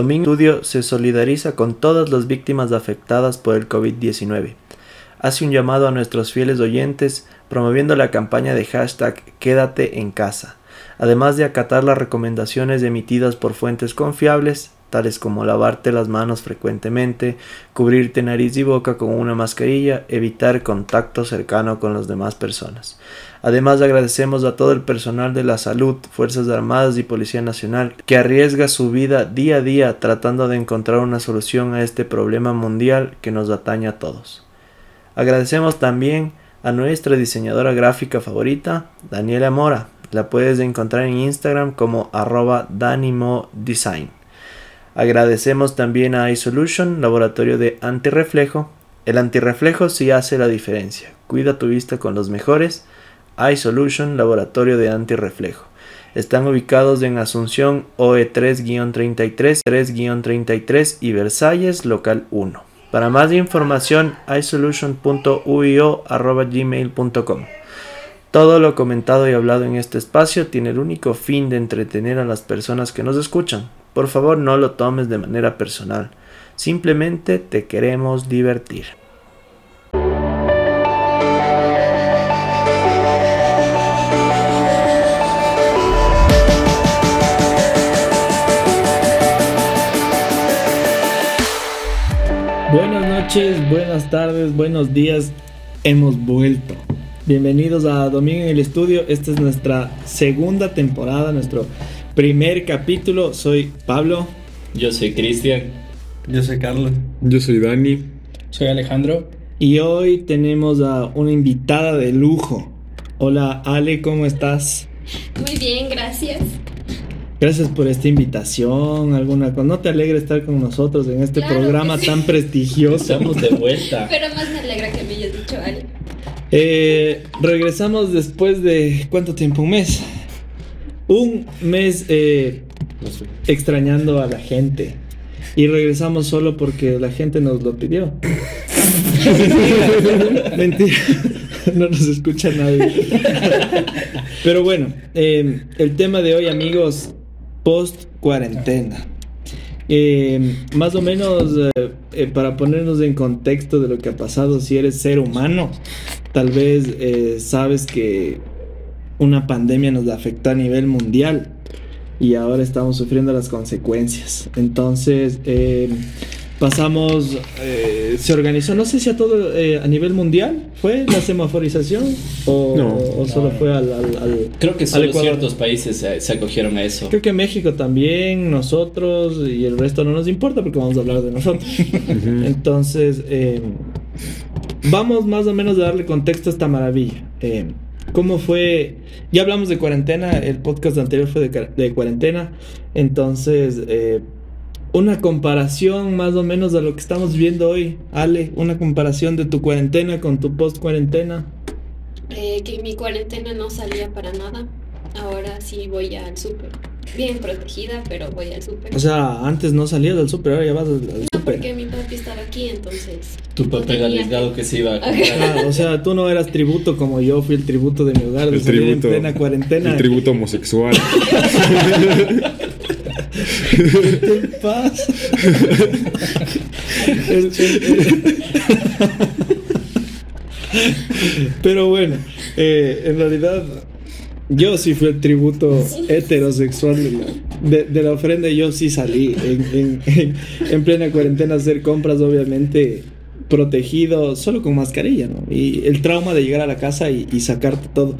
Domingo Estudio se solidariza con todas las víctimas afectadas por el COVID-19. Hace un llamado a nuestros fieles oyentes promoviendo la campaña de hashtag Quédate en casa, además de acatar las recomendaciones emitidas por fuentes confiables, tales como lavarte las manos frecuentemente, cubrirte nariz y boca con una mascarilla, evitar contacto cercano con las demás personas. Además agradecemos a todo el personal de la salud, Fuerzas Armadas y Policía Nacional que arriesga su vida día a día tratando de encontrar una solución a este problema mundial que nos atañe a todos. Agradecemos también a nuestra diseñadora gráfica favorita, Daniela Mora. La puedes encontrar en Instagram como arroba danimodesign. Agradecemos también a iSolution, laboratorio de antirreflejo. El antirreflejo sí hace la diferencia. Cuida tu vista con los mejores iSolution Laboratorio de Antirreflejo. Están ubicados en Asunción OE3-33, 3-33 y Versalles, local 1. Para más información, isolution.uio.gmail.com. Todo lo comentado y hablado en este espacio tiene el único fin de entretener a las personas que nos escuchan. Por favor, no lo tomes de manera personal. Simplemente te queremos divertir. Buenas noches, buenas tardes, buenos días. Hemos vuelto. Bienvenidos a Domingo en el Estudio. Esta es nuestra segunda temporada, nuestro primer capítulo. Soy Pablo. Yo soy Cristian. Yo soy Carlos. Yo soy Dani. Soy Alejandro. Y hoy tenemos a una invitada de lujo. Hola Ale, ¿cómo estás? Muy bien, gracias. Gracias por esta invitación. ¿Alguna ¿No te alegra estar con nosotros en este Claro programa sí. tan prestigioso? Estamos de vuelta. Pero más me alegra que me hayas dicho Ale. Eh, regresamos después de ¿cuánto tiempo? Un mes. Un mes eh, extrañando a la gente. Y regresamos solo porque la gente nos lo pidió. Mentira. Mentira. No nos escucha nadie. Pero bueno, eh, el tema de hoy, amigos, post cuarentena. Eh, más o menos eh, eh, para ponernos en contexto de lo que ha pasado, si eres ser humano, tal vez eh, sabes que una pandemia nos afectó a nivel mundial y ahora estamos sufriendo las consecuencias. Entonces, eh, pasamos, eh, se organizó, no sé si a todo, eh, a nivel mundial, ¿fue la semaforización? ¿O, No. o solo fue al, al- al- Creo que solo Ecuador? ciertos países se, se acogieron a eso. Creo que México también, nosotros y el resto no nos importa porque vamos a hablar de nosotros. Entonces, eh, vamos más o menos a darle contexto a esta maravilla. Eh, ¿Cómo fue? Ya hablamos de cuarentena, el podcast anterior fue de cuarentena. Entonces, eh, una comparación más o menos de lo que estamos viendo hoy. Ale, una comparación de tu cuarentena con tu post cuarentena. Eh, que mi cuarentena no salía para nada. Ahora sí voy al súper. Bien protegida, pero voy al súper. O sea, antes no salías del súper, ahora ya vas al, al No, súper. porque mi papi estaba aquí, entonces. Tu papel tenía arriesgado que se iba a comprar. Ah, o sea, tú no eras tributo como yo fui el tributo de mi hogar de El salir tributo. en plena cuarentena. El tributo homosexual. ¿Qué te Pero bueno, eh, en realidad yo sí fui el tributo heterosexual de de, la ofrenda. Yo sí salí en, en- en- en plena cuarentena a hacer compras, obviamente protegido, solo con mascarilla, ¿no? Y el trauma de llegar a la casa y, y sacarte todo.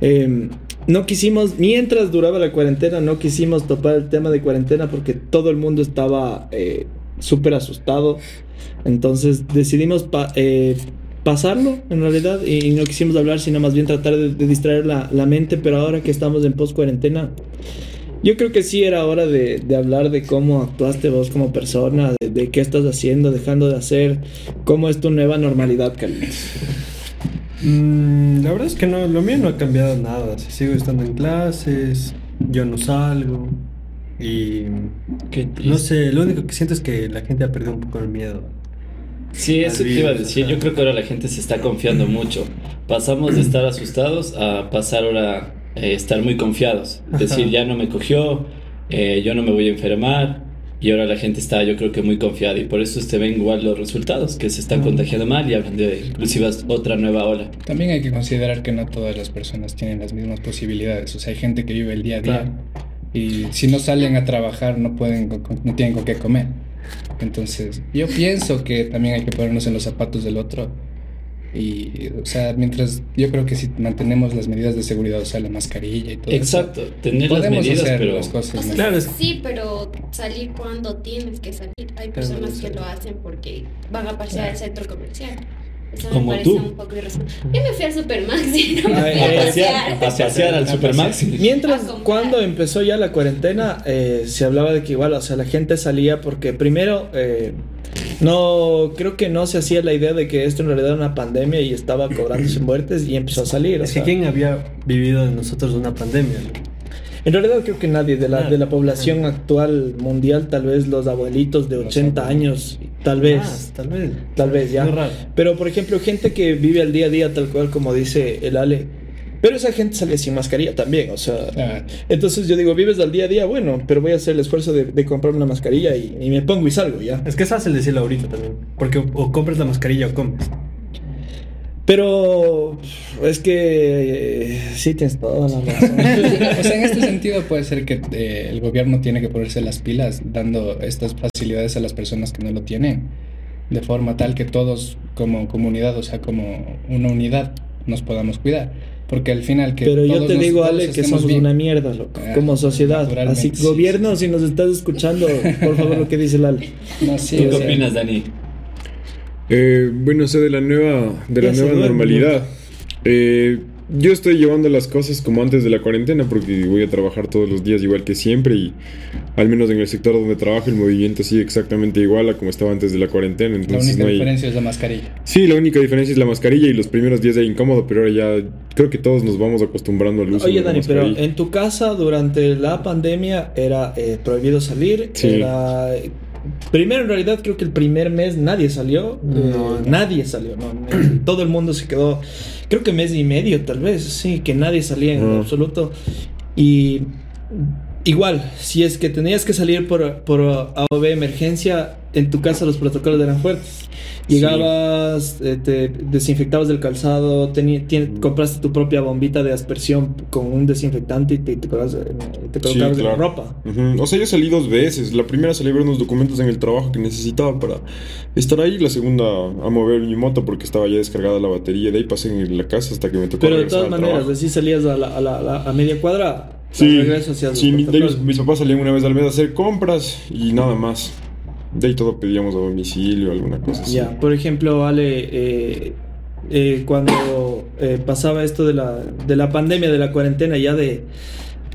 Eh, no quisimos, mientras duraba la cuarentena, no quisimos topar el tema de cuarentena porque todo el mundo estaba eh, súper asustado. Entonces decidimos eh, pasarlo en realidad y, no quisimos hablar, sino más bien tratar de, de distraer la, la mente. Pero ahora que estamos en post cuarentena, yo creo que sí era hora de, de hablar de cómo actuaste vos como persona, de, de qué estás haciendo, dejando de hacer, cómo es tu nueva normalidad, Carlitos. Mm, la verdad es que no, lo mío no ha cambiado nada. Si sigo estando en clases, yo no salgo. Y Qué no sé, lo único que siento es que la gente ha perdido un poco el miedo. Sí, eso te iba a decir. Yo creo que ahora la gente se está confiando mucho. Pasamos de estar asustados a pasar ahora a estar muy confiados. Es decir, Ajá. ya no me cogió, eh, yo no me voy a enfermar. Y ahora la gente está, yo creo que muy confiada y por eso se ven igual los resultados, que se están contagiando mal y hablan de inclusive otra nueva ola. También hay que considerar que no todas las personas tienen las mismas posibilidades. O sea, hay gente que vive el día a día Claro. y si no salen a trabajar no pueden, no tienen con qué comer. Entonces, yo pienso que también hay que ponernos en los zapatos del otro. Y, o sea, mientras yo creo que si mantenemos las medidas de seguridad, o sea, la mascarilla y todo Exacto, eso, tener las podemos medidas, hacer pero las cosas O sea, mejor. Claro, es- sí, pero salir cuando tienes que salir. Hay personas que lo hacen porque van a pasear al centro comercial. Eso me Como parece tú. un poco. Yo me fui al Supermax y no me Ay, fui ay, a pasear, pasear. a pasear al Supermax. Mientras, cuando empezó ya la cuarentena, eh, se hablaba de que igual, o sea, la gente salía porque primero, eh, no, creo que no se hacía la idea de que esto en realidad era una pandemia y estaba cobrándose muertes y empezó a salir. o Es que quién había vivido de nosotros una pandemia. En realidad creo que nadie de la, de la población actual mundial, tal vez los abuelitos de Los 80 abuelos. años, tal vez, tal vez. tal vez ya. Pero por ejemplo, gente que vive al día a día tal cual como dice el Ale, pero esa gente sale sin mascarilla también, o sea, Ah, entonces yo digo, vives al día a día, bueno, pero voy a hacer el esfuerzo de, de comprarme una mascarilla y, y me pongo y salgo ya. Es que es fácil decirlo ahorita también. Porque o, o compras la mascarilla o comes. Pero es que eh, sí tienes toda la razón. o sea, en este sentido puede ser que eh, el gobierno tiene que ponerse las pilas dando estas facilidades a las personas que no lo tienen, de forma tal que todos como comunidad, o sea, como una unidad, nos podamos cuidar. Porque al final que... Pero yo te nos- digo, Ale, que somos bien. una mierda, loco, Ah, como sociedad. Así, sí, gobierno, sí, si nos estás escuchando, por favor, lo que dice el Ale. No, sí, ¿Tú qué sea, opinas, Dani? Eh, bueno, o sea, de la nueva, de la nueva normalidad. Eh, yo estoy llevando las cosas como antes de la cuarentena porque voy a trabajar todos los días igual que siempre y al menos en el sector donde trabajo el movimiento sigue exactamente igual a como estaba antes de la cuarentena. La Entonces única no hay... diferencia es la mascarilla. Sí, la única diferencia es la mascarilla y los primeros días era incómodo, pero ahora ya creo que todos nos vamos acostumbrando al uso Oye, de la Dani, pero en tu casa durante la pandemia era eh, prohibido salir. Sí. Era. Primero, en realidad, creo que el primer mes nadie salió. No, eh, no. Nadie salió. no, todo el mundo se quedó. Creo que mes y medio, tal vez. Sí, que nadie salía en Ah. absoluto. Y. Igual, si es que tenías que salir por, por AOV emergencia, en tu casa los protocolos eran fuertes. Llegabas, eh, te desinfectabas del calzado, teni- compraste tu propia bombita de aspersión con un desinfectante y te, te colocabas, eh, te Sí, colocabas en la ropa. O sea, yo salí dos veces. La primera salí a ver unos documentos en el trabajo que necesitaba para estar ahí. La segunda a mover mi moto porque estaba ya descargada la batería. De ahí pasé en la casa hasta que me tocó Pero de todas maneras, así salías a, la- a la- a media cuadra, Sí, hacías sí mi- mis, papás salían una vez al mes a hacer compras y nada más. De ahí todo pedíamos a domicilio, alguna cosa así. Ya, por ejemplo, Ale, eh, eh, cuando eh, pasaba esto de la, de la pandemia, de la cuarentena, ya de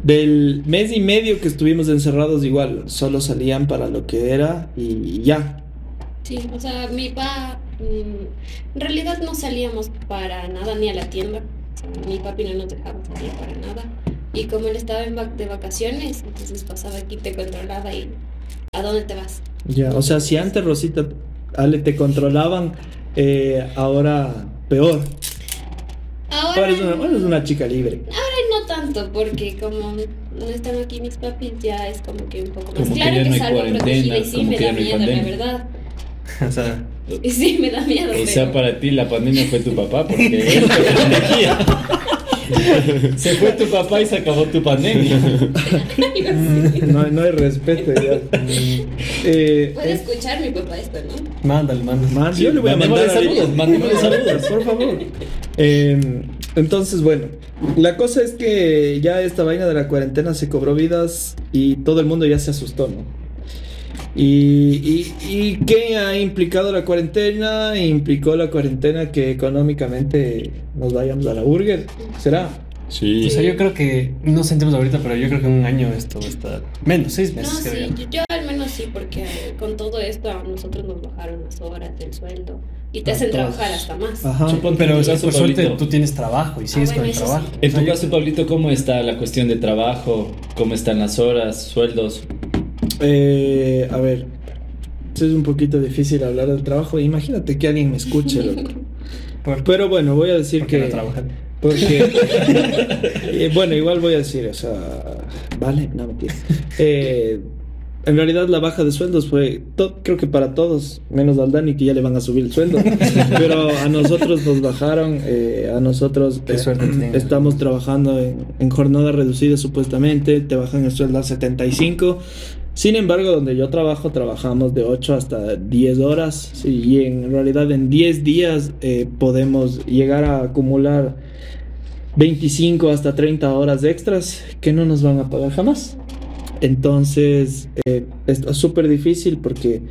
del mes y medio que estuvimos encerrados, igual, solo salían para lo que era y ya. Sí, o sea, mi papá, mm, en realidad no salíamos para nada ni a la tienda. Mi papi no nos dejaba salir para nada. Y como él estaba en vac- de vacaciones, entonces pasaba aquí, te controlaba y ¿a dónde te vas? Ya, o sea, si antes Rosita, Ale, te controlaban, eh, ahora peor. Ahora, Ahora es una, ahora es una chica libre. no tanto, porque como no están aquí mis papis, ya es como que un poco más Como que claro ya que, no hay salgo cuarentena, protegida y sí como me que da ya no hay miedo, la pandemia. verdad. O sea, sí me da miedo. O sea, pero- para ti la pandemia fue tu papá porque él te protegía. Se fue tu papá y se acabó tu pandemia. No, no hay respeto ya. Eh, Puede escuchar mi papá esto, ¿no? mándale, mándale. Yo le voy a mandar saludos, mandémosle saludos. por favor. Eh, entonces, bueno, la cosa es que ya esta vaina de la cuarentena se cobró vidas y todo el mundo ya se asustó, ¿no? ¿Y, y, y qué ha implicado la cuarentena? Implicó la cuarentena que económicamente nos vayamos a la burger. ¿Será? Sí. O sea, yo creo que, no sentimos ahorita, pero yo creo que en un año esto va a estar menos, seis No, meses. creo sí, yo. yo, al menos sí, porque con todo esto a nosotros nos bajaron las horas del sueldo y te hacen todos. trabajar hasta más. Ajá. Suponte Pero o sea, por suerte tú tienes trabajo y sigues Ah, con bueno, el eso trabajo. sí. En tu caso, Pablito, ¿cómo está la cuestión de trabajo? ¿Cómo están las horas, sueldos? Eh, a ver, es un poquito difícil hablar del trabajo. Imagínate que alguien me escuche, loco. por- Pero bueno, voy a decir porque que... no trabajan. Porque, eh, bueno, igual voy a decir, o sea, vale, no mentira. Eh, en realidad la baja de sueldos fue, to- creo que para todos, menos al Dani que ya le van a subir el sueldo, pero a nosotros nos bajaron, eh, a nosotros Qué eh, estamos trabajando en, en jornada reducida supuestamente, te bajan el sueldo a 75. Sin embargo, donde yo trabajo, trabajamos de 8 hasta 10 horas y en realidad en 10 días eh, podemos llegar a acumular 25 hasta 30 horas extras que no nos van a pagar jamás. Entonces, eh, es súper difícil porque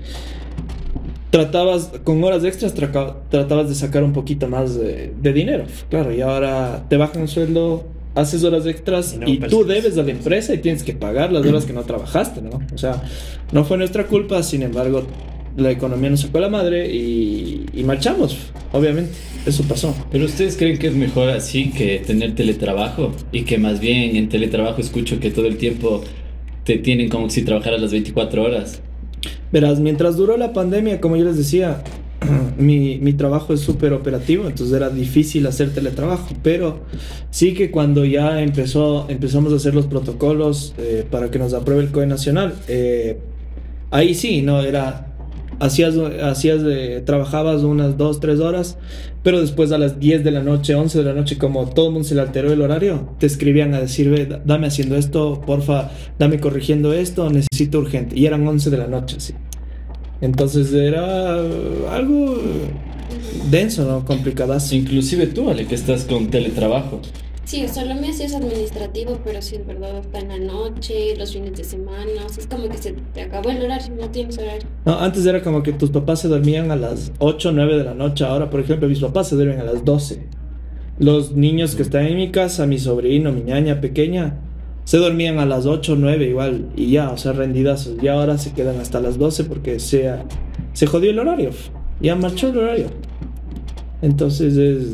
tratabas, con horas extras, tratabas de sacar un poquito más de, de dinero, claro, y ahora te bajan el sueldo, haces horas extras Y no y tú debes a la empresa y tienes que pagar las horas que no trabajaste, ¿no? O sea, no fue nuestra culpa, sin embargo, la economía nos sacó la madre y, y marchamos, obviamente, eso pasó. Pero ustedes creen que es mejor así que tener teletrabajo y que más bien en teletrabajo escucho que todo el tiempo te tienen como si trabajaras las 24 horas. Verás, mientras duró la pandemia, como yo les decía, mi, mi trabajo es súper operativo, entonces era difícil hacer teletrabajo, pero sí que cuando ya empezó, empezamos a hacer los protocolos eh, para que nos apruebe el COE nacional, eh, ahí sí, no, era, hacías, hacías de- trabajabas unas 2, 3 horas, pero después a las 10 de la noche, 11 de la noche, como todo el mundo se le alteró el horario, te escribían a decir, dame haciendo esto, porfa, dame corrigiendo esto, necesito urgente. Y eran 11 de la noche, sí. Entonces era algo denso, ¿no? Complicadazo. Inclusive tú, Ale, que estás con teletrabajo. Sí, o sea, lo mío sí es administrativo, pero sí es verdad, está en la noche, los fines de semana, o sea, es como que se te acabó el horario, no tienes horario. No, antes era como que tus papás se dormían a las 8 o 9 de la noche. Ahora, por ejemplo, mis papás se duermen a las 12. Los niños que están en mi casa, mi sobrino, mi ñaña pequeña, se dormían a las 8 o 9 igual. Y ya, o sea, rendidazos. Y ahora se quedan hasta las 12 porque se, se jodió el horario. Ya marchó el horario. Entonces es,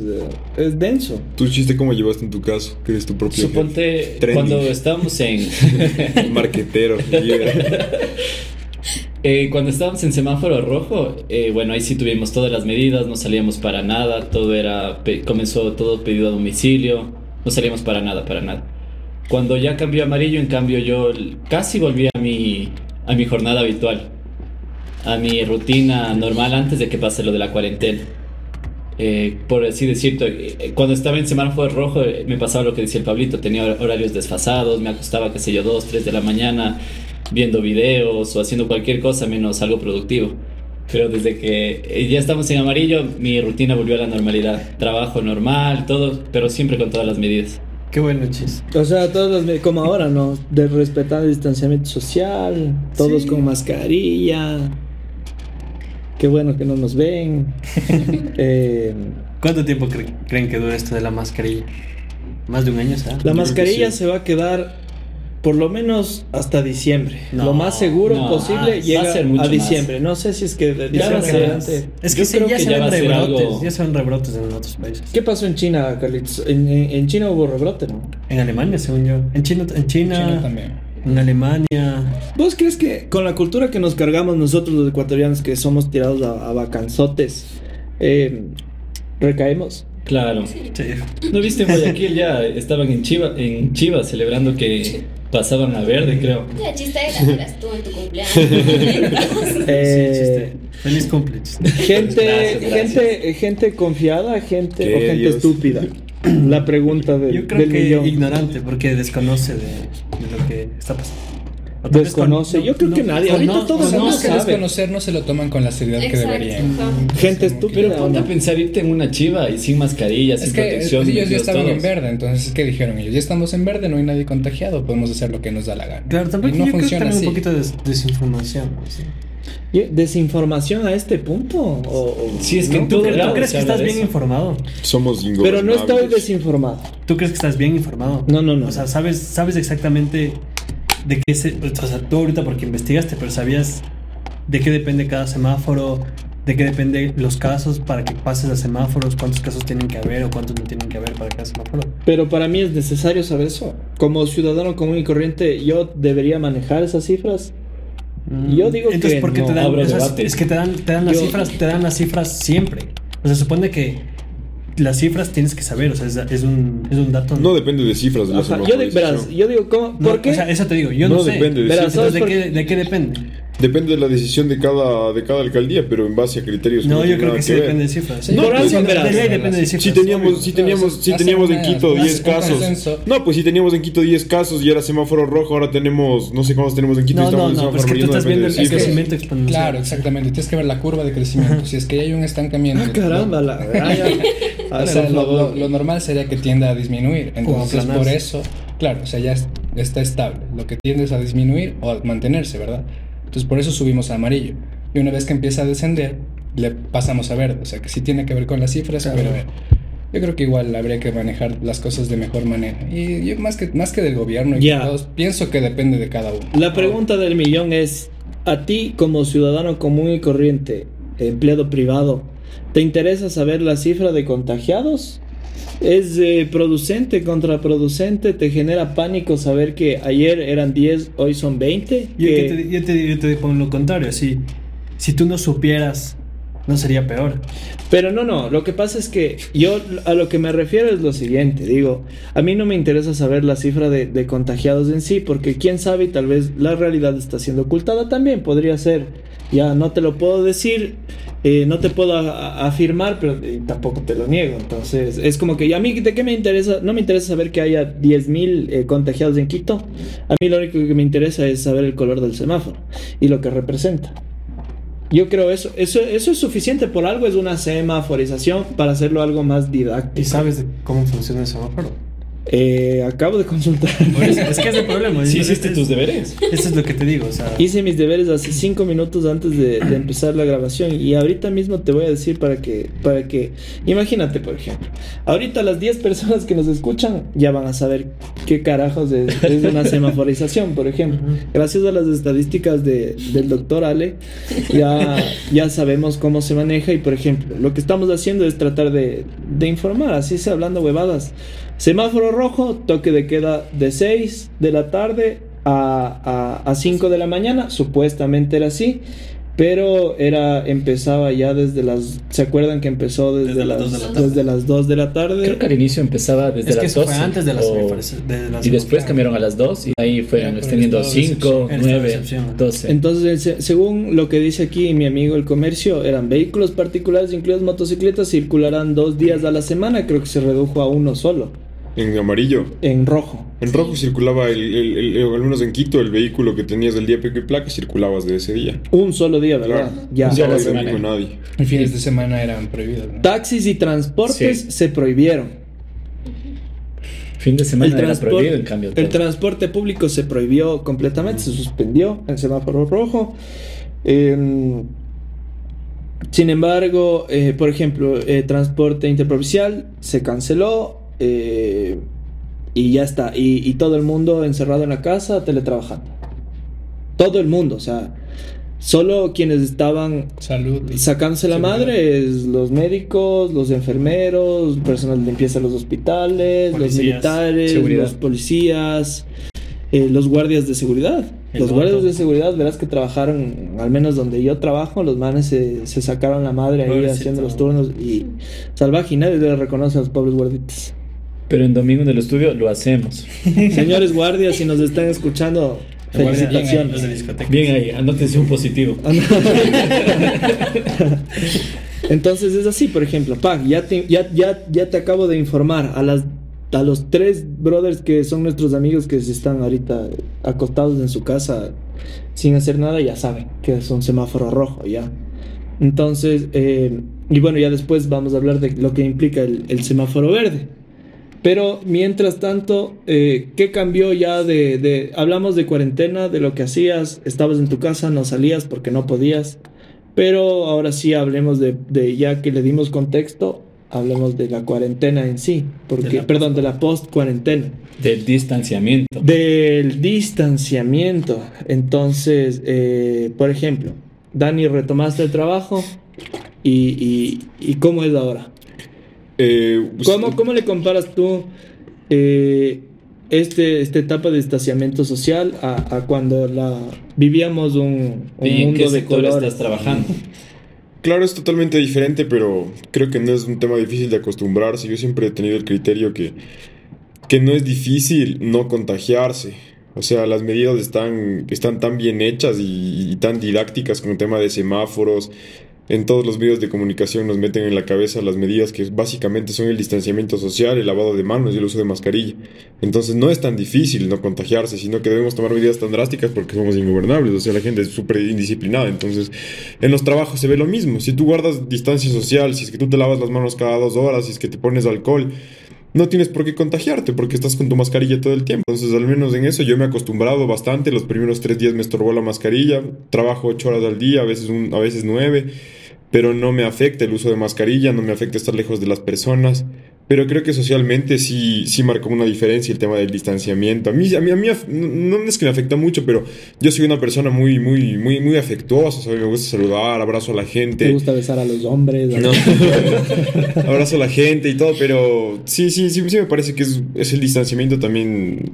es denso. ¿Tú chiste cómo llevaste en tu caso? Que eres tu propio Suponte cuando estábamos en marquetero. eh, cuando estábamos en semáforo rojo, eh, bueno ahí sí tuvimos todas las medidas, no salíamos para nada, todo era comenzó todo pedido a domicilio, no salíamos para nada, para nada. Cuando ya cambió amarillo, en cambio yo casi volví a mi a mi jornada habitual, a mi rutina normal antes de que pase lo de la cuarentena. Eh, por así decirlo, eh, cuando estaba en semáforo rojo eh, me pasaba lo que decía el Pablito, tenía hor- horarios desfasados, me acostaba, qué sé yo, 2, 3 de la mañana viendo videos o haciendo cualquier cosa menos algo productivo. Pero desde que eh, ya estamos en amarillo, mi rutina volvió a la normalidad. Trabajo normal, todo, pero siempre con todas las medidas. Qué bueno, chis. O sea, todos los, como ahora, ¿no? De respetar el distanciamiento social, todos Sí. con mascarilla. Qué bueno que no nos ven. Eh, ¿Cuánto tiempo cre- creen que dura esto de la mascarilla? ¿Más de un año, ¿sabes? la mascarilla se va a quedar por lo menos hasta diciembre. No, lo más seguro no, posible va a llega a más. diciembre. No sé si es que de diciembre en adelante. Es Yo que sí, creo ya que se ya ven rebrotes, algo- ya se ven rebrotes en otros países. ¿Qué pasó en China, Carlitos? En, en- en China hubo rebrote, ¿no? En Alemania, según yo. En China, en China, China también. en Alemania. ¿Vos crees que con la cultura que nos cargamos nosotros los ecuatorianos, que somos tirados a, a vacanzotes, eh, recaemos? Claro. Sí. ¿No viste en Guayaquil ya? Estaban en Chiva, en Chivas celebrando que pasaban a verde, creo. Ya, chiste, eras tú en tu cumpleaños. Eh, sí, chiste. Feliz cumple, chiste. Gente, Gracias, gracias. gente, gente confiada, gente ¿Qué o gente Dios? estúpida. La pregunta de, Yo creo del que millón. ignorante, porque desconoce de, de lo que está pasando. Desconoce. con- Yo creo que nadie. Ahorita no- todo o el no que sabe. desconocer, no se lo toman con la seriedad que deberían. Gente estúpida. Pero ponte a pensar irte en una chiva y sin mascarilla, sin Es que protección. ellos ya estaban en todos. verde, entonces ¿qué dijeron ellos? Ya estamos en verde, no hay nadie contagiado, podemos hacer lo que nos da la gana. Claro, también no yo creo que funciona también un así. poquito de des- desinformación. ¿no? Sí. ¿Y- ¿Desinformación a este punto? O, o- Sí, es que no? ¿Tú, crees que estás bien eso. informado? Somos Pero no estoy desinformado. ¿Tú crees que estás bien informado? No, no, no. O sea, sabes, sabes exactamente de qué se. O sea, tú ahorita porque investigaste, pero sabías de qué depende cada semáforo, de qué depende los casos para que pases a semáforos, cuántos casos tienen que haber o cuántos no tienen que haber para cada semáforo. Pero para mí es necesario saber eso. Como ciudadano común y corriente, yo debería manejar esas cifras. Yo digo Entonces, que ¿por qué no. te dan? Es que te dan, te dan las Yo- cifras, te dan las cifras siempre. O sea, se supone que las cifras tienes que saber, o sea, es, es un, es un dato. No depende de cifras de la Ajá, yo, verás, digo, ¿cómo? No, ¿por qué? O sea, eso te digo, yo No no, sé. depende de Verás, Entonces, ¿sabes ¿de por qué, ¿de qué depende? Depende de la decisión de cada, de cada alcaldía, pero en base a criterios. No, yo creo que sí ver. depende de cifras. Sí, No, por pues, de depende de cifras. Si teníamos, si teníamos, si teníamos en Quito un 10 casos. No, pues si teníamos en Quito 10 casos y era semáforo rojo, ahora tenemos, no sé cuántos tenemos en Quito y No, estamos no, en no, semáforo pero es que tú amarillo, estás viendo el crecimiento exponencial. Claro, exactamente. Tienes que ver la curva de crecimiento. Si es que hay un estancamiento. Ah, caramba, la. O sea, lo, favor. lo- lo normal sería que tienda a disminuir. Entonces, por eso, claro, o sea, ya es- está estable. Lo que tiende es a disminuir o a mantenerse, ¿verdad? Entonces, por eso subimos a amarillo. Y una vez que empieza a descender, le pasamos a verde. O sea, que sí tiene que ver con las cifras, Claro. pero eh, yo creo que igual habría que manejar las cosas de mejor manera. Y yo, más que, más que del gobierno y todos, pienso que depende de cada uno. La pregunta del millón es, a ti como ciudadano común y corriente, empleado privado, ¿te interesa saber la cifra de contagiados? ¿Es eh, producente, contraproducente? ¿Te genera pánico saber que ayer eran 10, hoy son 20? Yo, Que- te, yo, te, yo te pongo lo contrario. Si, si tú no supieras, no sería peor. Pero no, no, lo que pasa es que yo a lo que me refiero es lo siguiente, digo, a mí no me interesa saber la cifra de, de contagiados en sí, porque quién sabe y tal vez la realidad está siendo ocultada también, podría ser, ya no te lo puedo decir, eh, no te puedo afirmar, pero eh, tampoco te lo niego, entonces es como que a mí de qué me interesa, no me interesa saber que haya 10.000 eh, contagiados en Quito, a mí lo único que me interesa es saber el color del semáforo y lo que representa. Yo creo eso, eso, eso es suficiente, por algo es una semaforización para hacerlo algo más ¿Y didáctico. sabes de cómo funciona el semáforo? Eh, acabo de consultar. Por eso, es que es el problema. Sí hiciste tus deberes. Eso es lo que te digo. O sea, Hice mis deberes hace cinco minutos antes de, de empezar la grabación y ahorita mismo te voy a decir para que, para que, imagínate por ejemplo, ahorita las 10 personas que nos escuchan ya van a saber qué carajos es, es una semaforización, por ejemplo. Gracias a las estadísticas de- del doctor Ale, ya, ya sabemos cómo se maneja y por ejemplo, lo que estamos haciendo es tratar de, de informar, así sea hablando huevadas. Semáforo rojo, toque de queda de 6 de la tarde a, a, a 5 de la mañana, supuestamente era así, pero era empezaba ya desde las ¿se acuerdan que empezó desde, Desde las las, dos de la tarde. desde las 2 de la tarde? Creo que al inicio empezaba desde es que las eso 12. fue antes de las o- de las Y después cambiaron a las 2 y ahí fueron extendiendo el estado de 5, excepción. El estado de 9, excepción. 12. Entonces, se- según lo que dice aquí mi amigo el comercio, eran vehículos particulares, incluidas motocicletas, circularán dos días a la semana, creo que se redujo a uno solo, En amarillo. en rojo. En rojo circulaba, el, el- el- el- al menos en Quito, el vehículo que tenías del día pico y placa, circulabas de ese día. Un solo día, ¿verdad? Claro. Ya. Un día No nadie. Y fines de semana eran prohibidos. ¿no? Taxis y transportes Sí. se prohibieron. Fin de semana era transpor- prohibido, en cambio. el transporte público se prohibió completamente, se suspendió en semáforo rojo. Em, sin embargo, eh, por ejemplo, eh, transporte interprovincial se canceló eh, y ya está. Y, y todo el mundo encerrado en la casa, teletrabajando. Todo el mundo, o sea, solo quienes estaban Salud. Sacándose la seguridad. madre es los médicos, los enfermeros, personal de limpieza de los hospitales, los militares, seguridad. los policías, eh, los guardias de seguridad. El los guardias de seguridad, verás que trabajaron, al menos donde yo trabajo, los manes se, se sacaron la madre ahí Pobrecito. haciendo los turnos y salvaje y nadie le reconoce a los pobres guarditas. Pero en domingo en el estudio lo hacemos. Señores guardias, si nos están escuchando, Guardia, bien ahí, felicitaciones. Bien ahí, anótense un positivo. Entonces es así, por ejemplo, Pag, ya te, ya, ya, ya te acabo de informar a las a los tres brothers que son nuestros amigos que están ahorita acostados en su casa sin hacer nada, ya saben que es un semáforo rojo, ya. Entonces, eh, y bueno, ya después vamos a hablar de lo que implica el, el semáforo verde. Pero mientras tanto, eh, ¿qué cambió ya de, de... Hablamos de cuarentena, de lo que hacías, estabas en tu casa, no salías porque no podías. Pero ahora sí hablemos de, de ya que le dimos contexto, hablemos de la cuarentena en sí. Porque, De perdón, de la post-cuarentena. Del distanciamiento. Del distanciamiento. Entonces, eh, por ejemplo, Dani, retomaste el trabajo y, y, y ¿cómo es ahora? Eh, pues, ¿Cómo, cómo le comparas tú eh, este, esta etapa de distanciamiento social a, a cuando la, vivíamos un, un ¿Y en mundo qué de sector colores? estás trabajando? Claro, es totalmente diferente, pero creo que no es un tema difícil de acostumbrarse. Yo siempre he tenido el criterio que, que no es difícil no contagiarse. O sea, las medidas están, están tan bien hechas y, y tan didácticas con el tema de semáforos, en todos los medios de comunicación nos meten en la cabeza las medidas que básicamente son el distanciamiento social, el lavado de manos y el uso de mascarilla. Entonces no es tan difícil no contagiarse, sino que debemos tomar medidas tan drásticas porque somos ingobernables, o sea, la gente es súper indisciplinada. Entonces en los trabajos se ve lo mismo. Si tú guardas distancia social, si es que tú te lavas las manos cada dos horas, si es que te pones alcohol, no tienes por qué contagiarte porque estás con tu mascarilla todo el tiempo. Entonces, al menos en eso yo me he acostumbrado bastante. Los primeros tres días me estorbó la mascarilla. Trabajo ocho horas al día, a veces, a veces nueve. Pero no me afecta el uso de mascarilla, no me afecta estar lejos de las personas. Pero creo que socialmente sí, sí marcó una diferencia el tema del distanciamiento. A mí, a mí, a mí no es que me afecta mucho, pero yo soy una persona muy, muy, muy, muy afectuosa. ¿sabes? Me gusta saludar, abrazo a la gente. Me gusta besar a los hombres. No. abrazo a la gente y todo, pero sí, sí, sí, sí me parece que es, es el distanciamiento también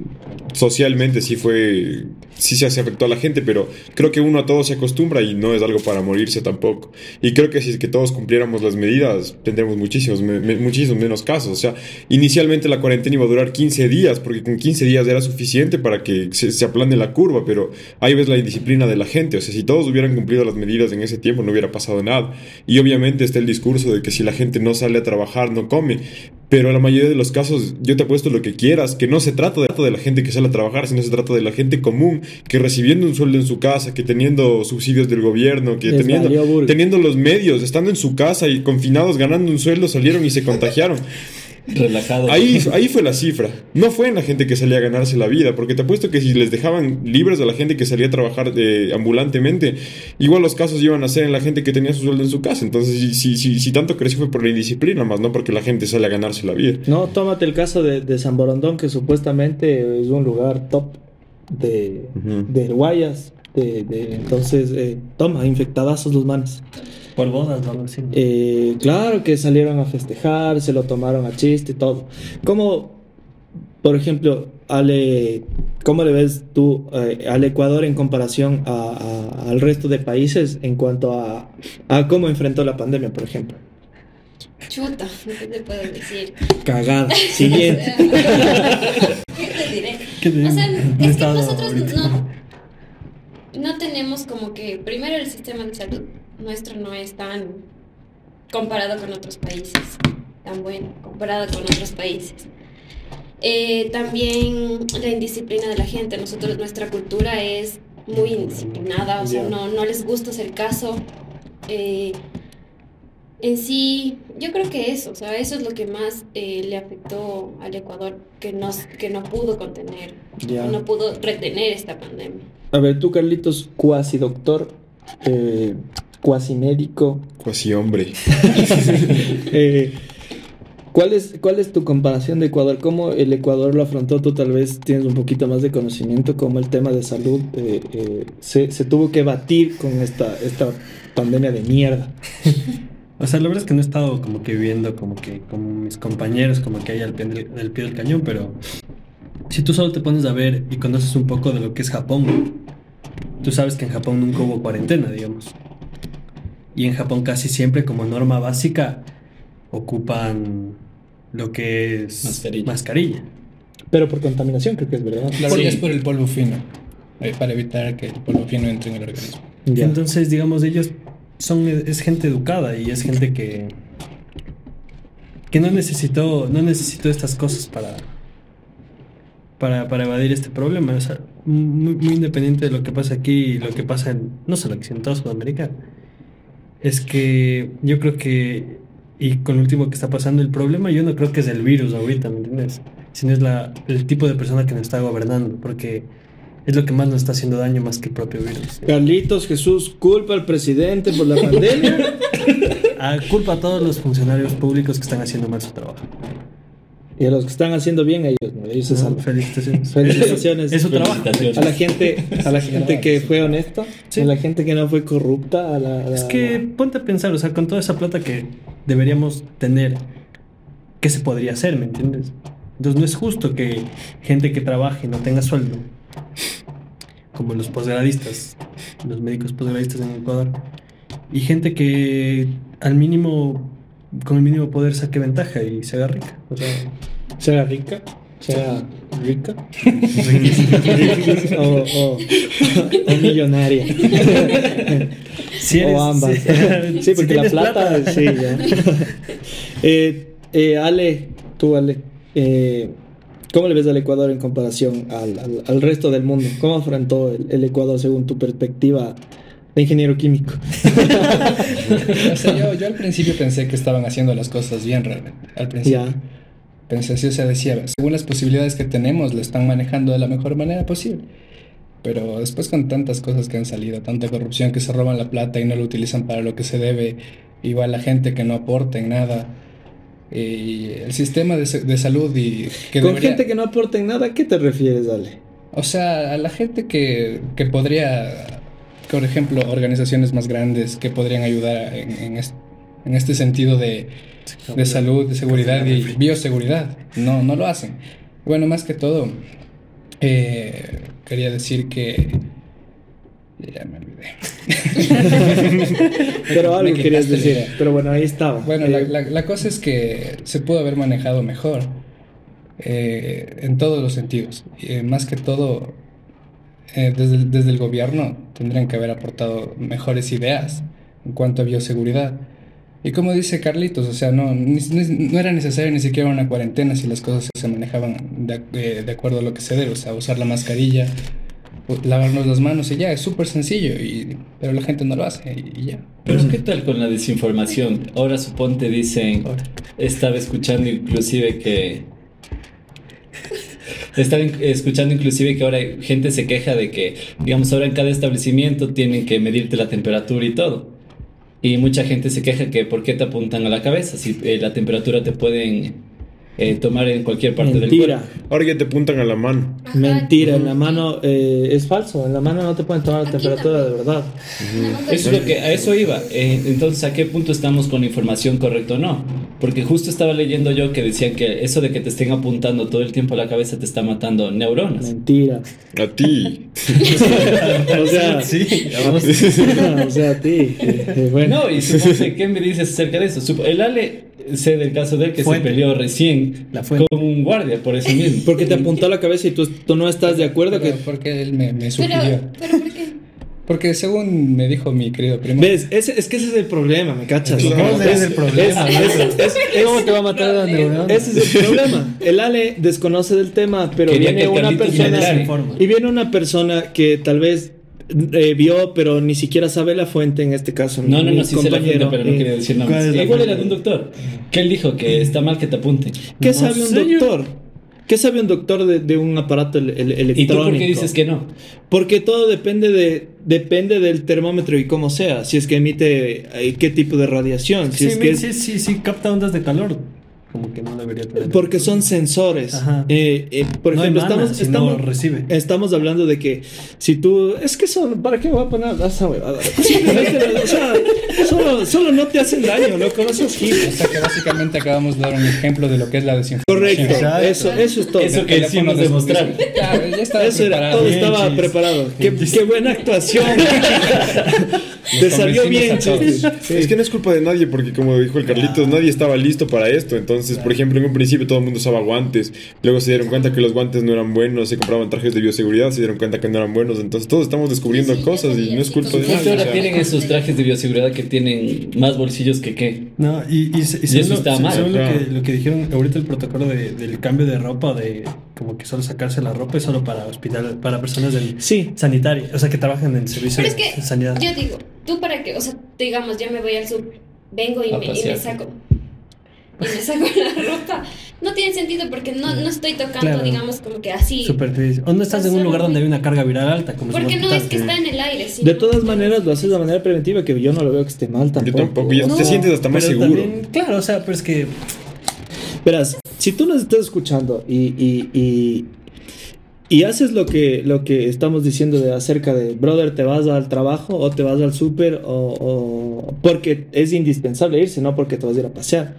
socialmente sí fue, sí se afectó a la gente, pero creo que uno a todo se acostumbra y no es algo para morirse tampoco. Y creo que si es que todos cumpliéramos las medidas, tendremos muchísimos, muchísimos menos casos. O sea, inicialmente la cuarentena iba a durar 15 días, porque con 15 días era suficiente para que se, se aplane la curva, pero ahí ves la indisciplina de la gente. O sea, si todos hubieran cumplido las medidas en ese tiempo, no hubiera pasado nada. Y obviamente está el discurso de que si la gente no sale a trabajar, no come. Pero en la mayoría de los casos, yo te apuesto lo que quieras, que no se trata de la gente que sale a trabajar, sino se trata de la gente común, que recibiendo un sueldo en su casa, que teniendo subsidios del gobierno, que teniendo, teniendo los medios, estando en su casa y confinados, ganando un sueldo, salieron y se contagiaron. Relajado. Ahí, ahí fue la cifra. No fue en la gente que salía a ganarse la vida, porque te apuesto que si les dejaban libres a la gente que salía a trabajar de, ambulantemente, igual los casos iban a ser en la gente que tenía su sueldo en su casa. Entonces, si, si, si, si tanto creció fue por la indisciplina, más no porque la gente sale a ganarse la vida. No, tómate el caso de, de San Borondón, que supuestamente es un lugar top de, de Guayas. De, de, entonces, eh, toma, infectadazos los manes. Por bodas, ¿no? Sí. Eh, claro que salieron a festejar, se lo tomaron a chiste y todo. ¿Cómo, por ejemplo, Ale, cómo le ves tú eh, al Ecuador en comparación a, a, al resto de países en cuanto a, a cómo enfrentó la pandemia, por ejemplo? Chuta, ¿qué te puedo decir? Cagada. Siguiente. ¿Qué te diré? ¿Qué te O sea, es que nosotros no, no tenemos como que, primero el sistema de salud nuestro no es tan comparado con otros países, tan bueno comparado con otros países. Eh, también la indisciplina de la gente, nosotros, nuestra cultura es muy indisciplinada, o sea, Ya. no, no les gusta hacer caso. Eh, en sí, yo creo que eso, o sea, eso es lo que más eh, le afectó al Ecuador, que no, que no pudo contener, Ya. no pudo retener esta pandemia. A ver, tú, Carlitos, cuasi doctor, eh, cuasi médico, Cuasi hombre. Eh, ¿cuál, es, ¿Cuál es tu comparación de Ecuador? ¿Cómo el Ecuador lo afrontó? Tú tal vez tienes un poquito más de conocimiento, cómo el tema de salud eh, eh, se, se tuvo que batir con esta, esta pandemia de mierda. O sea, la verdad es que no he estado como que viviendo como que con mis compañeros, como que ahí al pie del, al pie del cañón, pero si tú solo te pones a ver y conoces un poco de lo que es Japón, tú sabes que en Japón nunca hubo cuarentena, digamos. Y en Japón casi siempre como norma básica ocupan lo que es Mascarilla. mascarilla. Pero por contaminación, creo que es verdad. La Sí. es por el polvo fino, eh, para evitar que el polvo fino entre en el organismo. Ya. Entonces, digamos, ellos son es gente educada y es gente que que no necesitó no necesitó estas cosas para para, para evadir este problema, o muy, muy independiente de lo que pasa aquí y lo que pasa en no solo aquí, en toda Sudamérica. Es que yo creo que y con lo último que está pasando el problema, yo no creo que es el virus ahorita, ¿me entiendes? Sino es la, el tipo de persona que nos está gobernando, porque es lo que más nos está haciendo daño más que el propio virus. Carlitos Jesús culpa al presidente por la pandemia. Ah, culpa a todos los funcionarios públicos que están haciendo mal su trabajo. y a los que están haciendo bien, ellos, ¿no? ellos se ¿no? salvan. Felicitaciones. Felicitaciones. Es su trabajo. A la gente, a la gente que fue honesta, Sí. a la gente que no fue corrupta, a la, a la- Es que ponte a pensar, o sea, con toda esa plata que deberíamos tener, ¿qué se podría hacer, me entiendes? Entonces no es justo que gente que trabaje y no tenga sueldo, como los posgradistas, los médicos posgradistas en Ecuador, y gente que al mínimo, con el mínimo poder saque ventaja y se haga rica. O sea, ¿Será rica? ¿Será rica? o, o- o millonaria. si eres- o ambas. si- Sí, si porque la plata, sí, ya. Eh, eh, Ale, tú Ale, eh, ¿cómo le ves al Ecuador en comparación al, al- al resto del mundo? ¿Cómo afrontó el, el Ecuador según tu perspectiva de ingeniero químico? O sea, yo, yo al principio pensé que estaban haciendo las cosas bien realmente. Al principio. ya. Pensé así, o sea, decía, según las posibilidades que tenemos, lo están manejando de la mejor manera posible. Pero después con tantas cosas que han salido, tanta corrupción que se roban la plata y no lo utilizan para lo que se debe, igual la gente que no aporta en nada, y el sistema de, de salud y que Con debería- gente que no aporte en nada, ¿a qué te refieres, Ale? O sea, a la gente que, que podría, por ejemplo, organizaciones más grandes que podrían ayudar en, en es- en este sentido de, de salud, de seguridad y bioseguridad. No, no lo hacen. Bueno, más que todo, eh, quería decir que... Ya me olvidé. Pero algo Me querías decir. Pero bueno, ahí estaba. Bueno, la, Eh, la- la cosa es que se pudo haber manejado mejor eh, en todos los sentidos. Eh, más que todo, eh, desde, el- desde el gobierno tendrían que haber aportado mejores ideas en cuanto a bioseguridad. Y como dice Carlitos, o sea, no, ni- no era necesario ni siquiera una cuarentena si las cosas se manejaban de, de acuerdo a lo que se debe, o sea, usar la mascarilla, lavarnos las manos y ya, es súper sencillo, y, pero la gente no lo hace y, ya. Pero ¿qué tal con la desinformación? Ahora suponte dicen, estaba escuchando inclusive que... Estaba escuchando inclusive que ahora gente se queja de que, digamos, ahora en cada establecimiento tienen que medirte la temperatura y todo. Y mucha gente se queja que ¿por qué te apuntan a la cabeza? Si eh, la temperatura te pueden eh, tomar en cualquier parte Mentira. del cuerpo. Ahora ya te apuntan a la mano. Ajá, Mentira, en la mano eh, es falso. En la mano no te pueden tomar la Aquí temperatura de verdad. Eso es lo que, a eso iba. Eh, entonces, ¿a qué punto estamos con la información correcta o no? Porque justo estaba leyendo yo que decían que eso de que te estén apuntando todo el tiempo a la cabeza te está matando neuronas. Mentira. A ti. O sea, Sí, o sea, a ti. bueno. No, y suponte, ¿qué me dices acerca de eso? Supo- El Ale, sé del caso de él que Fuente. se peleó recién con un guardia por eso mismo. Porque te apuntó a la cabeza y tú, tú no estás de acuerdo que... Pero porque él me, me Pero, sugirió. pero ¿por qué? Porque según me dijo mi querido primo, ¿Ves? Es que ese es el problema, ¿me cachas? Claro. Ese es el problema. Es- es- es- ¿Cómo te va a matar neurona? Ese es el problema. El Ale desconoce del tema, pero Quería viene que una persona y viene una persona que tal vez eh, vio, pero ni siquiera sabe la fuente en este caso. No, no, no, sí sé la fuente, pero no eh, quería decir ¿cuál es nombres. la Igual fuente? era de un doctor, que él dijo que está mal que te apunten. ¿Qué No sabe un doctor? ¿Qué sabe un doctor de, de un aparato el- el- electrónico? ¿Y tú por qué dices que no? Porque todo depende de depende del termómetro y cómo sea. Si es que emite eh, qué tipo de radiación. Si Sí, es que es- sí, sí, sí, capta ondas de calor. Como que no debería tener. porque son sensores. Ajá. Eh, eh, por no ejemplo, emana, estamos, estamos, recibe. estamos hablando de que si tú. Es que son. ¿Para qué me voy a poner esa huevada? o sea, solo, solo no te hacen daño, ¿no? Con esos o sea que básicamente acabamos de dar un ejemplo de lo que es la desinformación. Correcto. Exacto. Eso, eso es todo. Eso que hicimos de- demostrar. Claro, ya estaba Eso era, preparado. todo Bien, estaba chis. preparado. Qué, qué buena actuación. Te salió bien. Chis. Es que no es culpa de nadie, porque como dijo el Carlitos, nadie estaba listo para esto. Entonces, por ejemplo, en un principio todo el mundo usaba guantes. Luego se dieron cuenta que los guantes no eran buenos, se compraban trajes de bioseguridad, se dieron cuenta que no eran buenos. Entonces, todos estamos descubriendo Sí, sí, cosas y no es culpa de nadie. o ahora sea. tienen esos trajes de bioseguridad que tienen más bolsillos que qué. No, y, y, y Y eso lo- está mal, según lo, claro. que, lo que dijeron ahorita el protocolo de- del cambio de ropa, de como que solo sacarse la ropa es solo para hospital, para personas del Sí. sanitario, o sea que trabajan en servicio Pero es de sanidad. yo digo, tú para qué, o sea, digamos, ya me voy al sur, vengo y me, y me saco. Y me saco la ropa. No tiene sentido porque no, no estoy tocando, Claro. digamos, como que así. Superficie. O no estás en un lugar donde hay una carga viral alta, como Porque no es que está en el aire. De sino- todas maneras, lo haces de manera preventiva, que yo no lo veo que esté mal tampoco. Yo tampoco, ya No, te sientes hasta más pero seguro. también, claro, o sea, pero es que Verás, si tú nos estás escuchando y, y, y, y haces lo que, lo que estamos diciendo de acerca de, brother, te vas al trabajo o te vas al súper o, o- porque es indispensable irse, no porque te vas a ir a pasear.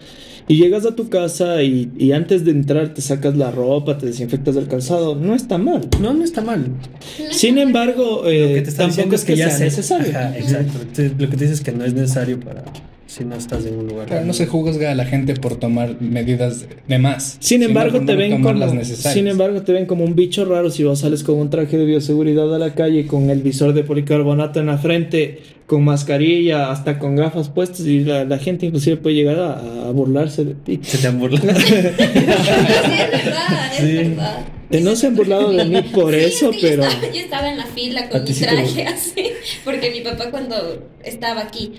y llegas a tu casa y, y antes de entrar te sacas la ropa, te desinfectas el calzado, no está mal. No, no está mal. Sin embargo, eh, Lo que te está tampoco es que, sea se- necesario. Ajá, exacto. Lo que te dice es que no es necesario para si no estás en un lugar. Claro, no se juzga a la gente por tomar medidas de más. Sin embargo, te ven como, las necesarias. sin embargo, te ven como un bicho raro si vos sales con un traje de bioseguridad a la calle, con el visor de policarbonato en la frente, con mascarilla, hasta con gafas puestas y la, la gente inclusive puede llegar a, a burlarse de ti. Se te han burlado. Sí, es verdad, es Sí. verdad. No se han burlado de mí por Sí, eso, es que yo pero estaba- Yo estaba en la fila con mi traje así, porque mi papá cuando estaba aquí.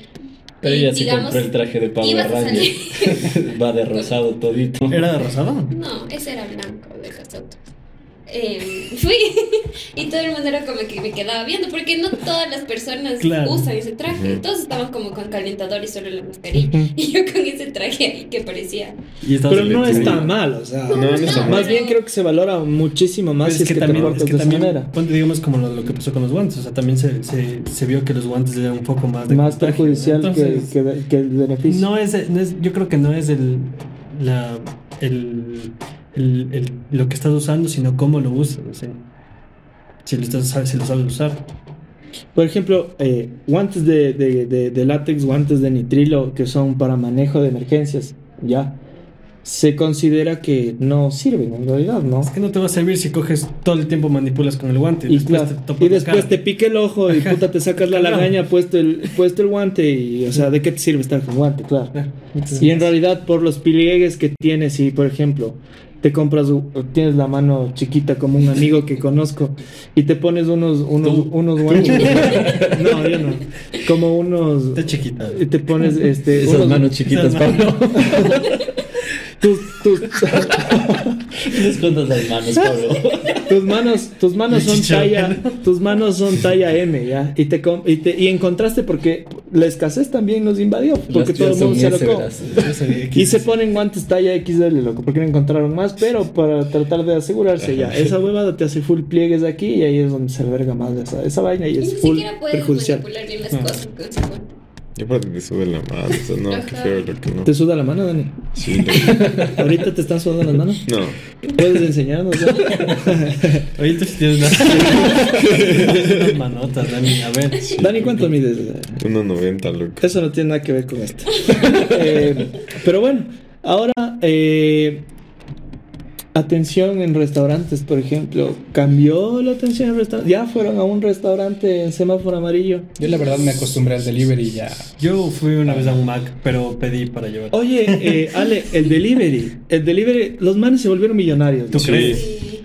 Pero ella sí digamos, compró el traje de Pablo salir- Va de rosado todito. ¿Era de rosado? No, ese era blanco de nosotros. Eh, fui y todo el mundo era como que me quedaba viendo porque no todas las personas Claro. usan ese traje. Todos estaban como con calentador y solo la mascarilla. Y yo con ese traje ahí que parecía. Y pero no está mal, o sea, No, no está más mal. bien creo que se valora muchísimo más si es que, que, también, es que también, ponte, digamos como lo, lo que pasó con los guantes, o sea, también se, se, se vio que los guantes eran un poco más de Más perjudicial que, entonces, que, que el beneficio. No es, no es, yo creo que no es el, la, el, el, el- lo que estás usando, sino cómo lo usas, o sea, si lo, estás, si lo sabes usar. Por ejemplo, eh, guantes de, de, de- de látex, guantes de nitrilo que son para manejo de emergencias, ya. Se considera que no sirven en realidad, ¿no? Es que no te va a servir si coges todo el tiempo manipulas con el guante Y, después claro, te y después te pica el ojo y puta te sacas la Claro. lagaña puesto el, puesto el guante y, o sea, ¿de qué te sirve estar con guante? Claro. Ah, entonces- Y en realidad por los pliegues que tienes, si por ejemplo te compras, tienes la mano chiquita como un amigo que conozco y te pones unos, unos, Tú. unos guantes. No, yo no. Como unos... Está chiquita. Y te pones este... Esas unos- manos chiquitas. Pablo. tus, tus, Las manos, Pablo. tus manos, tus manos son talla, tus manos son talla M, ¿ya? Y te, com- y te y encontraste porque la escasez también nos invadió, porque todo el mundo se que- Y se ponen guantes talla XL, loco, porque no encontraron más, pero para tratar de asegurarse ya. Esa huevada te hace full pliegues aquí y ahí es donde se alberga más esa, esa vaina y Y es ni full siquiera puedes perjudicial. manipular bien las cosas con ese guante. Y aparte te sube la mano, o sea, no, qué feo lo que no. ¿Te suda la mano, Dani? Sí, lo- ¿Ahorita te están sudando las manos? no. ¿Puedes enseñarnos? tú sí tienes unas, tienes unas manotas, Dani. A ver. Dani, ¿cuánto mides? 1.90, loco. Eso no tiene nada que ver con esto. Eh, pero bueno, ahora, eh, atención en restaurantes, por ejemplo. ¿Cambió la atención en restaurantes? ¿Ya fueron a un restaurante en semáforo amarillo? Yo la verdad me acostumbré al delivery ya. Yo fui una vez a un Mac, pero pedí para llevar. Oye, eh, Ale, el delivery. El delivery, los manes se volvieron millonarios. ¿Tú ¿no? crees? Sí.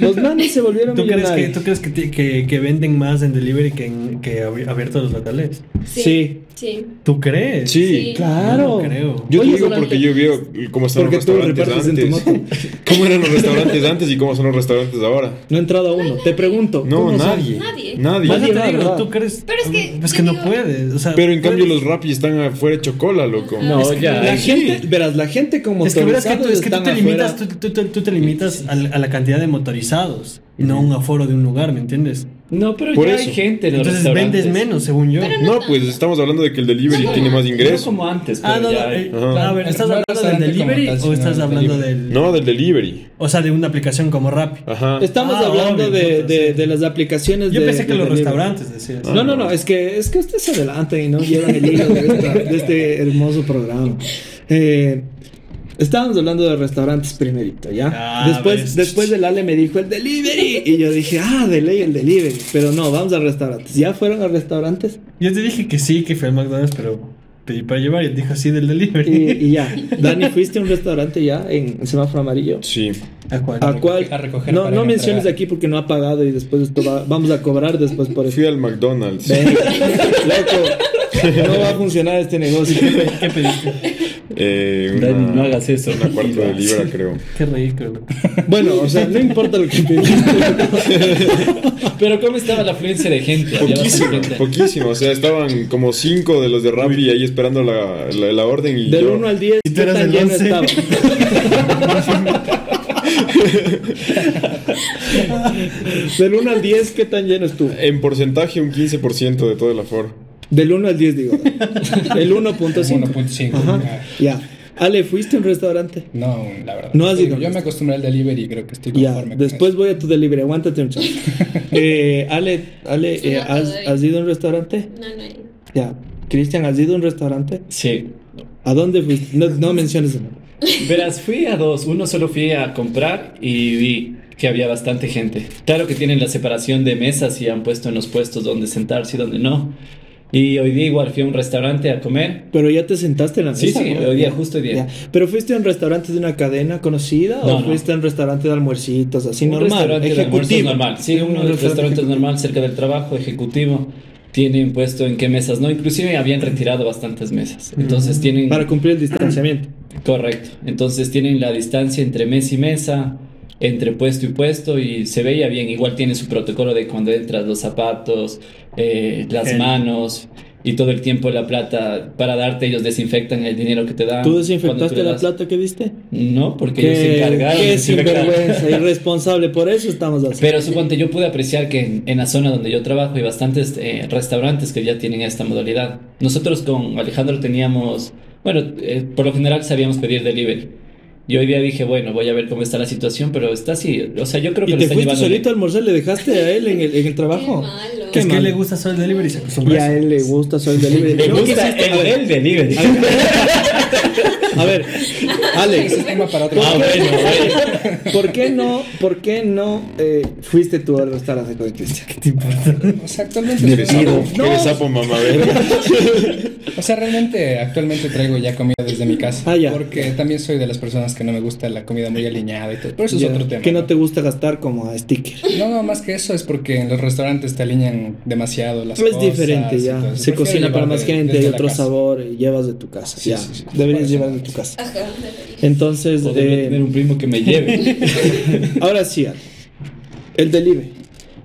Los manes se volvieron ¿Tú crees, que. ¿Tú crees que, que, que venden más en delivery que, en, que abi- abiertos los locales? Sí. Sí. ¿Tú crees? Sí. Sí. Claro. Yo no creo. Yo Oye, te digo porque yo veo cómo están Porque los restaurantes repartes en tu antes. ¿Cómo eran los restaurantes antes y cómo son los restaurantes ahora? No he entrado a uno. Te pregunto. No, ¿cómo son? nadie. Nadie. Nadie. Más Nadie te digo. ¿tú crees? Pero es que, Es te que no digo- puedes. O sea, Pero en cambio puedes- los Rappi están afuera de chocola, loco. No, ya. La gente, verás, la gente con Es que verás que tú, es que te limitas, tú, te limitas a, la cantidad de motorizados y no un aforo de un lugar, ¿me entiendes? No, pero Por ya eso. hay gente en los Entonces vendes menos, según yo. Pero No, pues estamos hablando de que el delivery tiene más No ingreso. como antes, pero Ah, no, no, ya hay. eh, Ajá. a ver, ¿estás No hablando del restaurante como delivery tal, o sino estás del hablando delivery. del... No, del delivery. O sea, de una aplicación como Rappi. Ajá. Estamos Ah, hablando obvio, de, puta, de, sí. de las aplicaciones Yo de pensé que de los delivery. restaurantes decías. No, no, no, es que, es que ustedes se adelantan y no llevan el hilo de, esta- de este hermoso programa. Eh, estábamos hablando de restaurantes primerito, ¿ya? Ah, después, ves. después del Ale me dijo el delivery y yo dije, ah, de ley el delivery. Pero no, vamos a restaurantes. ¿Ya fueron a restaurantes? Yo te dije que sí, que fui al McDonald's, pero pedí para llevar y él dijo sí del delivery. Y, y ya. Dani, ¿fuiste a un restaurante ya en semáforo amarillo? Sí. ¿A cuál? ¿A cuál? a recoger no no menciones aquí porque no ha pagado y después esto va- vamos a cobrar después por eso. Fui al McDonald's. Venga, loco, no va a funcionar este negocio. ¿Qué pediste? Eh, una, Dani, no hagas eso. Una cuarto de libra, creo. Qué ridículo. Bueno, o sea, no importa lo que pediste. Pero ¿cómo estaba la afluencia de gente? Poquísimo, gente. poquísimo. O sea, estaban como cinco de los de Rappi ahí esperando la, la, la orden y Del yo... 1 al 10, Y tú ¿qué eras tan el lleno 11. estaba? Del 1 al 10, ¿qué tan lleno estuvo? En porcentaje, un 15% de todo el aforo. Del 1 al 10, digo. El 1.5. 1.5. Ajá, Ah. ya. Ale, ¿fuiste a un restaurante? No, la verdad. No has digo, ido. Yo me acostumbré al delivery y creo que estoy Ya, conforme. con después voy a tu delivery, aguántate un chance. eh, Ale, Ale Sí, eh, ¿has, ido a un restaurante? No, no, no. Ya. Cristian, ¿has ido a un restaurante? Sí. ¿A dónde fuiste? No, no menciones el nombre. Verás, fui a dos. Uno solo fui a comprar y vi que había bastante gente. Claro que tienen la separación de mesas y han puesto en los puestos donde sentarse y donde no. Y hoy día igual fui a un restaurante a comer. Pero ya te sentaste en la Sí, mesa. sí, ¿no? hoy día, justo hoy día. Ya. ¿Pero fuiste a un restaurante de una cadena conocida o No, fuiste a un restaurante de almuercitos así un normal? de ejecutivo. normal. Sí, un, restaurante, ejecutivo. normal cerca del trabajo, ejecutivo. Tienen puesto en qué mesas, ¿no? Inclusive habían retirado bastantes mesas. Entonces tienen... Para cumplir el distanciamiento. Correcto. Entonces tienen la distancia entre mesa y mesa, entre puesto y puesto, y se veía bien. Igual tiene su protocolo de cuando entras, los zapatos, eh, las manos, y todo el tiempo la plata para darte, ellos desinfectan el dinero que te dan. ¿Tú desinfectaste la plata que diste? No, porque ellos se encargaron qué sinvergüenza, irresponsable. Por eso estamos así. Pero suponte, yo pude apreciar que en, en la zona donde yo trabajo hay bastantes eh, restaurantes que ya tienen esta modalidad. Nosotros con Alejandro teníamos, bueno, eh, por lo general sabíamos pedir delivery. Y hoy día dije, bueno, voy a ver cómo está la situación, pero está así. O sea, yo creo que ¿Y lo te están fuiste llevando solito a almorzar? ¿Le dejaste a él en el, en el trabajo? Qué malo. Qué es que mal. le gusta solo el delivery y a él le gusta solo el delivery. Le ¿No gusta el, el delivery. A ver, Alex, Ese es tema para otro Ah, bueno, bueno. ¿por qué no, por qué no eh, fuiste tú al restaurante con Cristian? ¿Qué te importa? O sea, actualmente Eres sapo, eres sapo, mamá, verga. O sea, realmente actualmente traigo ya comida desde mi casa. Ah, ya. Porque también soy de las personas que no me gusta la comida muy aliñada y todo. Pero eso es otro tema. Que no te gusta gastar como a sticker. No, no, más que eso es porque en los restaurantes te alinean demasiado las Es cosas. diferente y ya. Se cocina para más de- gente, hay otro casa. sabor y llevas de tu casa. Sí, ya. sí, sí. Deberías Eso llevar no. de tu casa. Ajá. Entonces, O eh, tener un primo que me lleve. ahora sí, el delivery.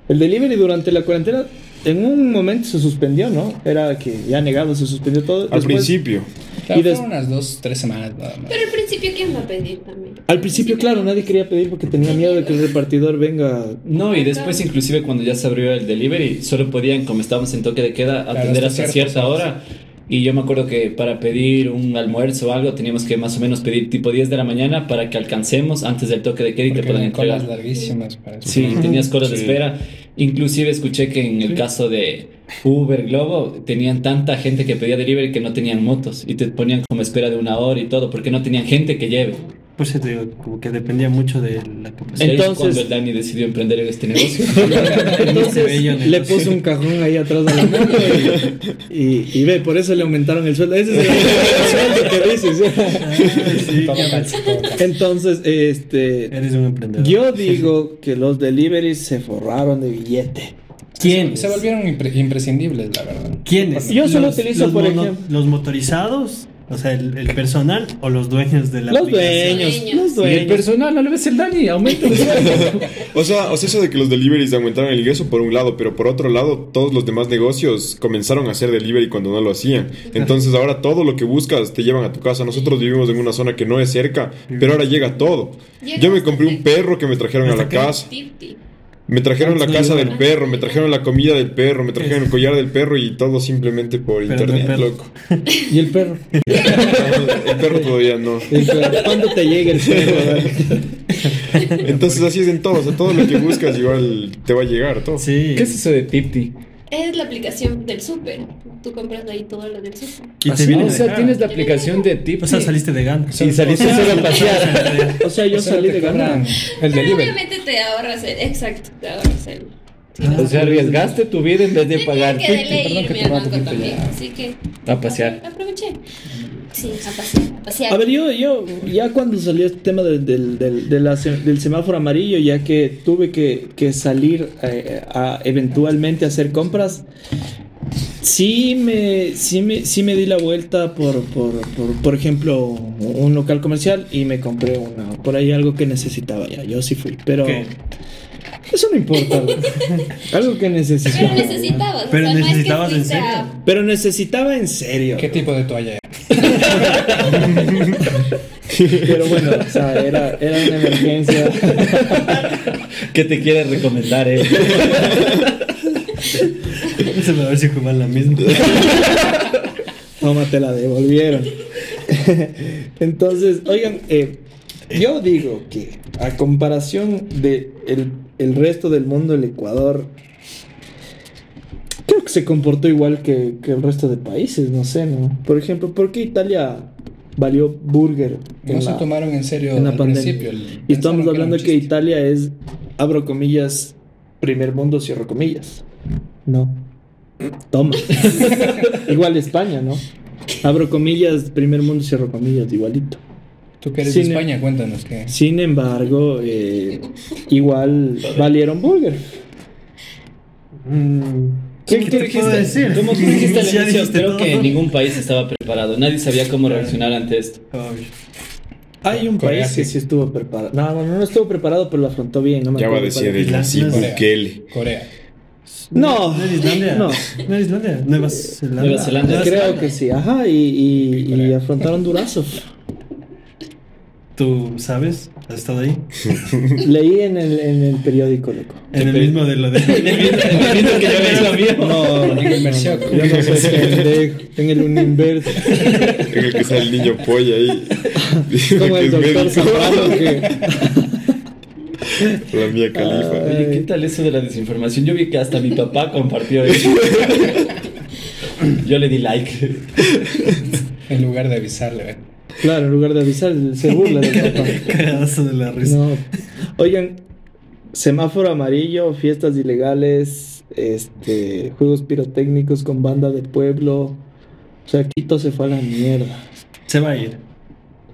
El delivery durante la cuarentena en un momento se suspendió, ¿no? Era que ya negado, se suspendió todo. Al Después- principio. Claro, Y des- fueron unas dos, tres semanas nada más. Pero al principio, ¿quién va a pedir también? Al principio, claro, nadie quería pedir porque tenía miedo de que el repartidor venga. No, y después inclusive cuando ya se abrió el delivery, solo podían, como estábamos en toque de queda, Claro, atender hasta hasta cierta hora. Y yo me acuerdo que para pedir un almuerzo o algo teníamos que más o menos pedir tipo 10 de la mañana para que alcancemos antes del toque de queda y te puedan eran colas entregar. larguísimas para eso. Sí, tenías colas de espera. Inclusive escuché que en el caso de Uber Globo tenían tanta gente que pedía delivery que no tenían motos y te ponían como espera de una hora y todo porque no tenían gente que lleve. Por eso te digo, como que dependía mucho de la población. Entonces- cuando el Dani decidió emprender en este negocio. Entonces le puso un cajón ahí atrás de la moto y, y, y ve, por eso le aumentaron el sueldo. Ese es el, el sueldo que dices. Calza. Entonces, este, Eres un emprendedor. yo digo que los deliveries se forraron de billete. ¿Quién? Se volvieron impre- imprescindibles, la verdad. ¿Quiénes? Yo solo utilizo, por ejemplo- ¿Los motorizados? O sea, el, el personal o los dueños de la Los aplicación? dueños, Dueños. los Y el dueños. personal, no le ves el Dani, aumenta. O sea, o sea, eso de que los deliveries aumentaron el ingreso por un lado, pero por otro lado, todos los demás negocios comenzaron a hacer delivery cuando no lo hacían. Entonces ahora todo lo que buscas te llevan a tu casa. Nosotros vivimos en una zona que no es cerca, pero ahora llega todo. Yo me compré un perro que me trajeron a la casa. Me trajeron la ¿Cuánto casa del perro, me trajeron la comida del perro, me trajeron el collar del perro y todo simplemente por Pero internet, loco. Y el perro. El perro todavía no. ¿Cuándo te llega el perro? Entonces así es en todo, o sea, todo lo que buscas igual te va a llegar, todo. Sí. ¿Qué es eso de Tipti? Es la aplicación del súper. Tú compras ahí todo lo del súper. Y Ah, te sí, viene o sea, tienes la aplicación de Tipti. O sea, saliste de gana. Y saliste solo a pasear. O sea, yo O sea, salí de cobran El Pero delivery. obviamente te ahorras el. Exacto, te ahorras el. sí, O sea, arriesgaste tu vida en vez de Sí, pagar que de ley perdón que te ya. Así que. A pasear. Aproveché. Sí, a pasear. A ver, yo, yo, ya cuando salió este tema del, del, del, de la se- del semáforo amarillo, ya que tuve que, que salir eh, a eventualmente a hacer compras, sí me, sí me, sí me di la vuelta por, por, por, por ejemplo, un local comercial y me compré una, por ahí algo que necesitaba ya, yo sí fui, pero ¿Qué? eso no importa, algo que necesitaba. Pero necesitabas. Pero o sea, necesitabas no en es que fuiste serio. a- Pero necesitaba en serio. ¿Qué tipo de toalla era? Pero bueno, o sea, era, era una emergencia. ¿Qué te quiere recomendar, eh? Se va a ver si ocupan la misma. Toma, te la devolvieron. Entonces, oigan, eh, yo digo que a comparación de el, el resto del mundo, el Ecuador creo que se comportó igual que, que el resto de países, no sé, ¿no? Por ejemplo, ¿por qué Italia valió burger No se la- tomaron en serio en la al pandemia. principio. el- Y estamos hablando que. Italia es, abro comillas, primer mundo, cierro comillas. No. Toma. Igual España, ¿no? Abro comillas, primer mundo, cierro comillas, igualito. Tú que eres Sin- de España, cuéntanos que. Sin embargo, eh, igual valieron burger. Mm, ¿Qué- te dijiste, puedo decir? como tú dijiste al inicio, dijiste creo todo. que ningún país estaba preparado. Nadie sabía cómo reaccionar ante esto. Ay, Hay un Corea, país que sí. sí estuvo preparado. No, no, no estuvo preparado, pero lo afrontó bien. No me Ya va a acuerdo decir el así Islandia. Bukele. Corea. No, ¿No Islandia? no. ¿No era Islandia? Nueva Zelanda. Nueva Zelanda. Creo que sí, ajá, y, y- y afrontaron durazo. ¿Tú sabes? ¿Has estado ahí? Leí en el, en el periódico, loco. En el mismo de lo de... En el mismo que yo había hecho mío. No, Digo, inmersión. yo no soy pendejo. En el universo. En el que sale el niño polla ahí. Como que el es doctor. Zambrano que... La mía califa. Oye, ¿qué tal eso de la desinformación? Yo vi que hasta mi papá compartió eso. Yo le di like. En lugar de avisarle, ¿ve? Claro, en lugar de avisar, se burla del papá. Cagazo de la risa. No. Oigan, semáforo amarillo, fiestas ilegales, este, juegos pirotécnicos con banda de pueblo. O sea, Quito se fue a la mierda. Se va a ir.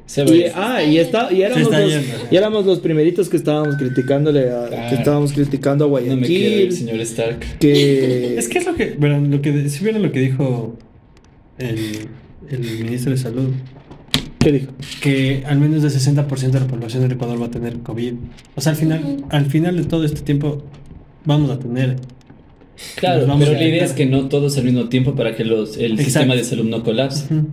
Se Y, ve. ah, y, está, y, éramos los, y éramos los primeritos que estábamos criticándole a, Claro. que estábamos criticando a No me ir, Guayaquil. señor Stark. que Es que es lo que... Bueno, lo que... Si vieron lo que dijo el, el ministro de Salud, ¿Qué dijo? que al menos el 60% de la población del Ecuador va a tener COVID. O sea, al final, Ujú. al final de todo este tiempo vamos a tener... Claro, pero la idea es que no todos al mismo tiempo para que los, el Exacto. sistema de salud no colapse. Ujú.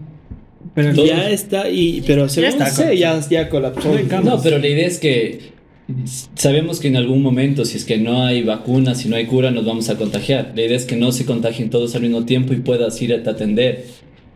Pero al Todo- Ya está, y, pero según está sé, ya, ya colapsó. No pero la idea es que sabemos que en algún momento, si es que no hay vacuna, si no hay cura, nos vamos a contagiar. La idea es que no se contagien todos al mismo tiempo y puedas ir a te atender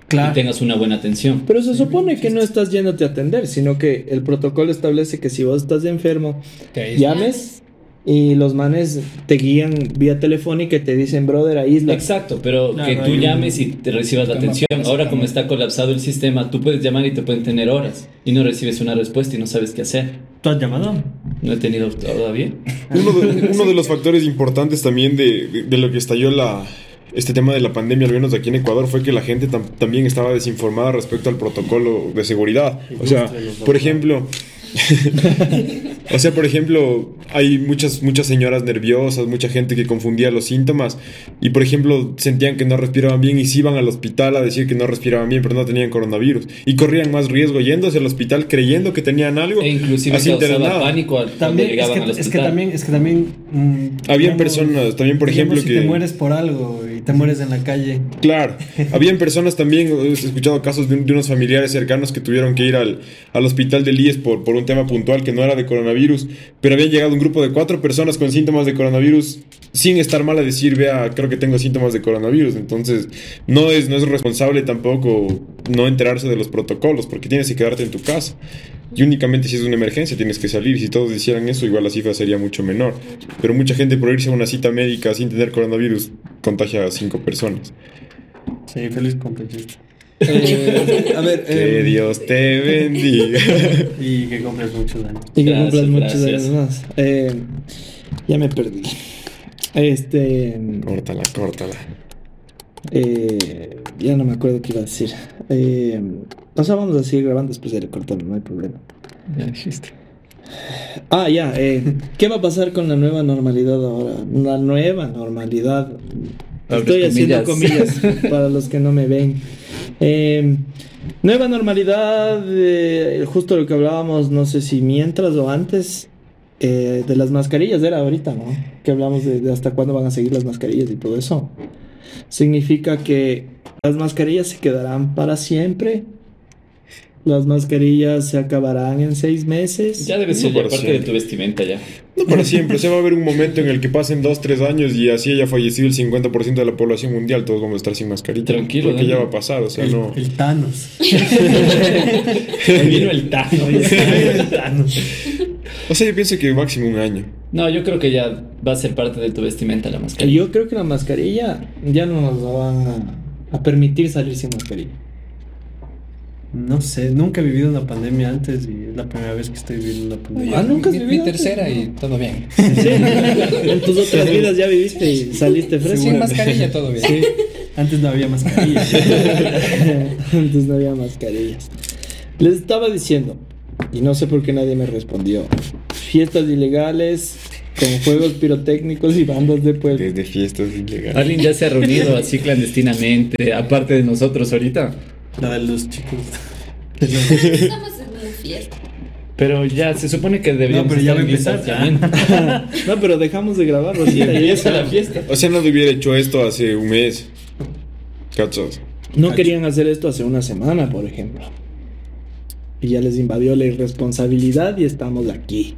Claro. y tengas una buena atención. Pero se supone que no estás yéndote a atender, sino que el protocolo establece que si vos estás enfermo, Que ahí llames y los manes te guían vía telefónica y te dicen, brother, aísla. Exacto, pero Claro, que tú hay un- llames y te recibas la atención. Ahora como está colapsado el sistema, tú puedes llamar y te pueden tener horas y no recibes una respuesta y no sabes qué hacer. ¿Tú has llamado? No he tenido todavía. Uno de, uno de los factores importantes también de, de- de lo que estalló la, este tema de la pandemia, al menos aquí en Ecuador, fue que la gente tam- también estaba desinformada respecto al protocolo de seguridad. O sea, por ejemplo, o sea, por ejemplo, hay muchas, muchas señoras nerviosas, mucha gente que confundía los síntomas y, por ejemplo, sentían que no respiraban bien y se iban al hospital a decir que no respiraban bien, pero no tenían coronavirus. Y corrían más riesgo yéndose al hospital creyendo que tenían algo. E inclusive así pánico También, es que, al es que hospital. también, es que también... mm, Habían digamos- personas también, por ejemplo, si que... te mueres por algo te mueres en la calle. Claro, habían personas también, he escuchado casos de, un- de unos familiares cercanos que tuvieron que ir al, al hospital del IES por, por un tema puntual que no era de coronavirus, pero habían llegado un grupo de cuatro personas con síntomas de coronavirus sin estar mal a decir, vea, creo que tengo síntomas de coronavirus, entonces no es, no es responsable tampoco no enterarse de los protocolos, porque tienes que quedarte en tu casa. Y únicamente si es una emergencia tienes que salir. Y si todos hicieran eso, igual la cifra sería mucho menor. Pero mucha gente por irse a una cita médica sin tener coronavirus contagia a cinco personas. Sí, feliz cumpleaños. Eh, a ver, Que em, Dios te bendiga. Y que compres muchos años. y que cumplas muchos años más. Eh, ya me perdí. Este. córtala, córtala. Eh, ya no me acuerdo qué iba a decir. Eh, o sea, vamos a seguir grabando después de cortarlo, no hay problema. Ya dijiste. Ah, ya. eh, ¿Qué va a pasar con la nueva normalidad ahora? La nueva normalidad. Estoy haciendo comillas. comillas para los que no me ven. Eh, nueva normalidad, eh, justo lo que hablábamos, no sé si mientras o antes, eh, de las mascarillas era ahorita, ¿no? Que hablamos de, de hasta cuándo van a seguir las mascarillas y todo eso. Significa que las mascarillas se quedarán para siempre. Las mascarillas se acabarán en seis meses. Ya debe ser ya parte de tu vestimenta ya. No para siempre, o sea, va a haber un momento en el que pasen 2, 3 años y así haya fallecido el 50% de la población mundial, todos vamos a estar sin mascarilla. Tranquilo, Porque ya Dani. va a pasar, o sea, el, no. el Thanos. Vino el Tano. el Thanos. O sea, yo pienso que máximo un año. No, yo creo que ya va a ser parte de tu vestimenta la mascarilla. Yo creo que la mascarilla ya no nos la van a, a permitir salir sin mascarilla. No sé, nunca he vivido una pandemia antes y es la primera vez que estoy viviendo una pandemia. Ah, nunca has mi, mi vivido antes? tercera y todo bien. en tus otras vidas ya viviste y saliste fresco. Sin mascarilla todo bien. Sí, antes no había mascarilla. Antes no había mascarillas. Les estaba diciendo, y no sé por qué nadie me respondió, fiestas ilegales con juegos pirotécnicos y bandas de pueblo. Desde fiestas ilegales. Alguien ya se ha reunido así clandestinamente, aparte de nosotros ahorita. La de los chicos. Estamos en una fiesta. Pero ya se supone que deberíamos No, pero ya estar va a empezar. No, pero dejamos de grabar, Rosita, y la fiesta. O sea, no hubiera hecho esto hace un mes. ¿Cachas? No querían hacer esto hace una semana, por ejemplo. Y ya les invadió la irresponsabilidad y estamos aquí.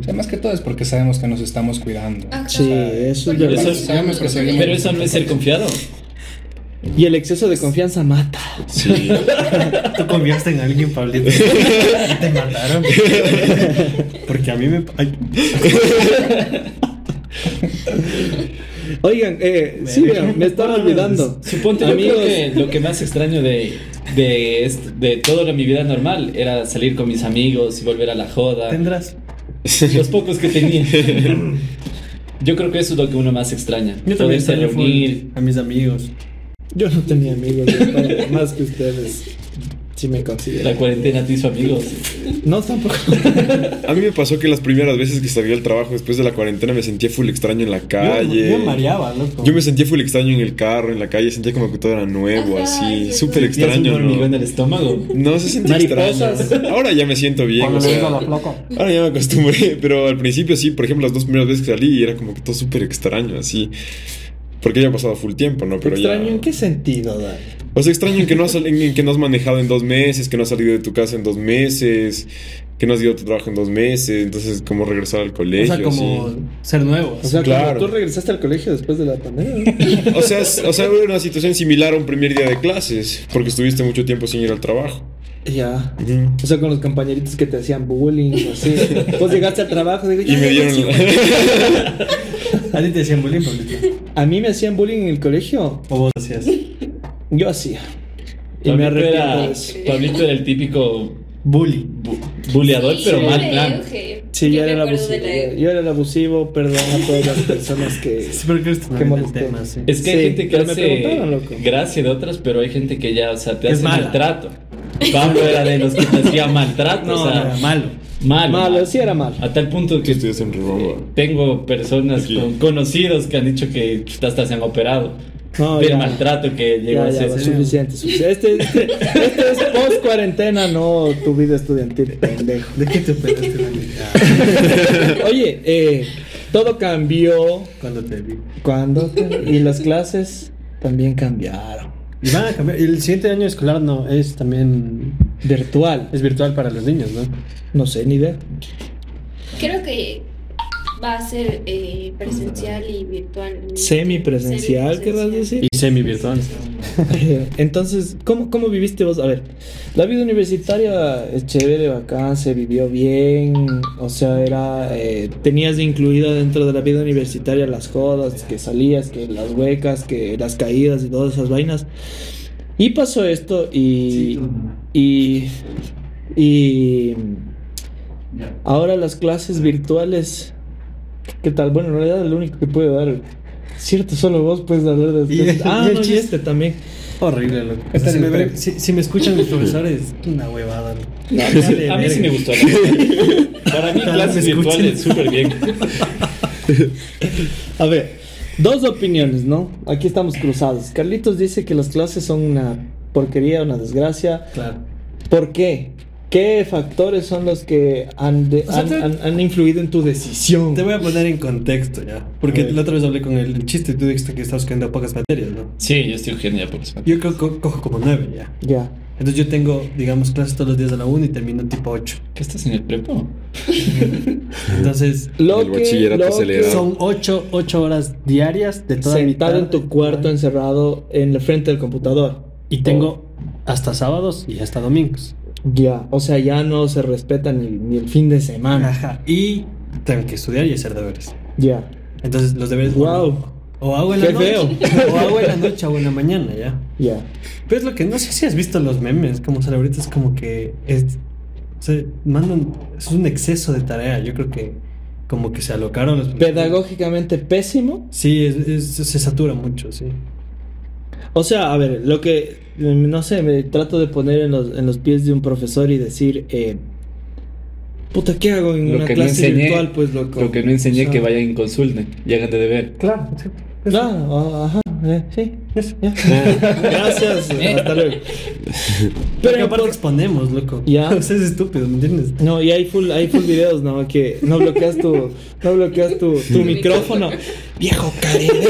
O sea, más que todo es porque sabemos que nos estamos cuidando. Ajá. Sí, eso verdad. Eso- sabemos que seguimos- Pero eso no es ser confiado. Y el exceso de confianza mata. Sí. Tú confiaste en alguien, Pablito. Y te mataron. Porque a mí me. ay, Oigan, eh, sí, vean, me estaba olvidando. Suponte, yo Amigos, creo que lo que más extraño de, de, est- de toda mi vida normal era salir con mis amigos y volver a la joda. tendrás. Los pocos que tenía. Yo creo que eso es lo que uno más extraña. Yo también reunir. a mis amigos. yo no tenía amigos, más que ustedes. Si me La consideran. cuarentena te hizo amigos. No, tampoco. A mí me pasó que las primeras veces que salí al trabajo después de la cuarentena me sentía full extraño en la calle. Yo, yo me mareaba, loco. Yo me sentía full extraño en el carro, en la calle, sentía como que todo era nuevo, Ajá, así, sí, súper sí. Tienes un extraño, hormigón en ¿no? el estómago. No, se sentía Mariposas. extraño. Ahora ya me siento bien, o sea, ahora ya me acostumbré, pero al principio sí, por ejemplo, las dos primeras veces que salí era como que todo súper extraño, así. Porque ya ha pasado full tiempo, ¿no? Pero ¿Extraño ya... en qué sentido, Dani? O sea, extraño en que, no has, en que no has manejado en dos meses, que no has salido de tu casa en dos meses, que no has ido a tu trabajo en dos meses, entonces como regresar al O colegio, sea, como así. ser nuevo. O sea, Claro. como tú regresaste al colegio después de la pandemia. ¿no? O sea, es- o sea, era una situación similar a un primer día de clases, porque estuviste mucho tiempo sin ir al trabajo. ya. O sea, con los compañeritos que te hacían bullying, así. Vos llegaste al trabajo, digo, Y me dieron... ¿A ti te decían bullying, Pablito? A mí me hacían bullying en el colegio. ¿O vos hacías? Yo hacía. Y me Pablito arrepiento era. Pablito era el típico Bully. bu- buleador, Sí, pero yo mal plan. Sí, yo me era abusivo. la. Yo era el abusivo, perdón a todas las personas que. Sí, pero que viene el tema, sí. Es que Sí, hay gente que hace gracia de otras, pero hay gente que ya, o sea, te Es hace mala. maltrato. Pablo era de los que te hacía maltrato, No, o sea, era malo. malo. Malo, sí era malo. A tal punto Que que estudias en Roma. tengo personas con- conocidos que han dicho que hasta se han operado. No, del ya. maltrato que llegó Ya, a ser. suficiente, suficiente. Este, este, este es post cuarentena, no tu vida estudiantil, pendejo. ¿De qué te operaste, Dani? Oye, eh, todo cambió Cuando te vi. cuando y las clases también cambiaron. Y van a cambiar. Y el siguiente año escolar no es también. Virtual, Es virtual para los niños, ¿no? no sé ni idea. Creo que va a ser eh, presencial y virtual. Semipresencial, querrás decir. Y semi-virtual. Entonces, ¿cómo, ¿cómo viviste vos? A ver, la vida universitaria es chévere, bacán, se vivió bien, o sea, era, eh, tenías incluida dentro de la vida universitaria las jodas, que salías, que las huecas, que las caídas y todas esas vainas. Y pasó esto y... y, y ahora las clases virtuales, ¿qué tal? Bueno, en realidad lo único que puede dar... Cierto, solo vos puedes hablar de... Y el- ah, y el no, y chiste. este también. Horrible, loco. Si, me ven- si, si me escuchan mis profesores, una huevada. loco. A mí sí me gustó. Para mí, clases virtuales súper bien. A ver, dos opiniones, ¿no? Aquí estamos cruzados. Carlitos dice que las clases son una porquería, una desgracia. Claro. ¿Por qué? ¿Qué factores son los que han, de- O sea, han, te- han- han influido en tu decisión? Te voy a poner en contexto ya. Porque A la otra vez hablé con el, el chiste y tú dijiste que estabas cogiendo pocas materias, ¿no? Sí, yo estoy genial por eso. Yo co- co- cojo como nueve ya. Ya. Entonces yo tengo, digamos, clases todos los días de la 1 y termino tipo 8. ¿Qué estás en el prepo? Entonces Lo El que, bachillerato lo que son 8, horas diarias de toda mi sentado en tarde. tu cuarto encerrado en el frente del computador. Y tengo hasta sábados y hasta domingos. Ya, o sea, ya no se respeta ni, ni el fin de semana. Ajá. Y tengo que estudiar y hacer deberes. Ya. Entonces los deberes... Wow. O hago en Qué la noche. feo. O hago en la noche o en la mañana, ya. Ya. Pero es lo que no sé si has visto los memes, como ahorita, es como que es, se mandan, es un exceso de tarea. Yo creo que como que se alocaron los Pedagógicamente pésimo. Sí, es- es- se satura mucho, sí. O sea, a ver, lo que, mm, no sé, me trato de poner en los, en los pies de un profesor y decir, eh, puta, ¿qué hago en Lo una que no clase enseñé, virtual? Pues loco. Lo que no enseñé O sea, que vayan y consulten y hagan de deber. Claro, sí. Claro, ah, ajá, eh, sí. Eso. ya. Gracias, hasta luego. Pero Pero aparte por- exponemos, loco. Ya. O sea, es estúpido, ¿me entiendes? No, y hay full, hay full videos, ¿no? Que no bloqueas tu, no bloqueas tu, tu micrófono. Viejo carete.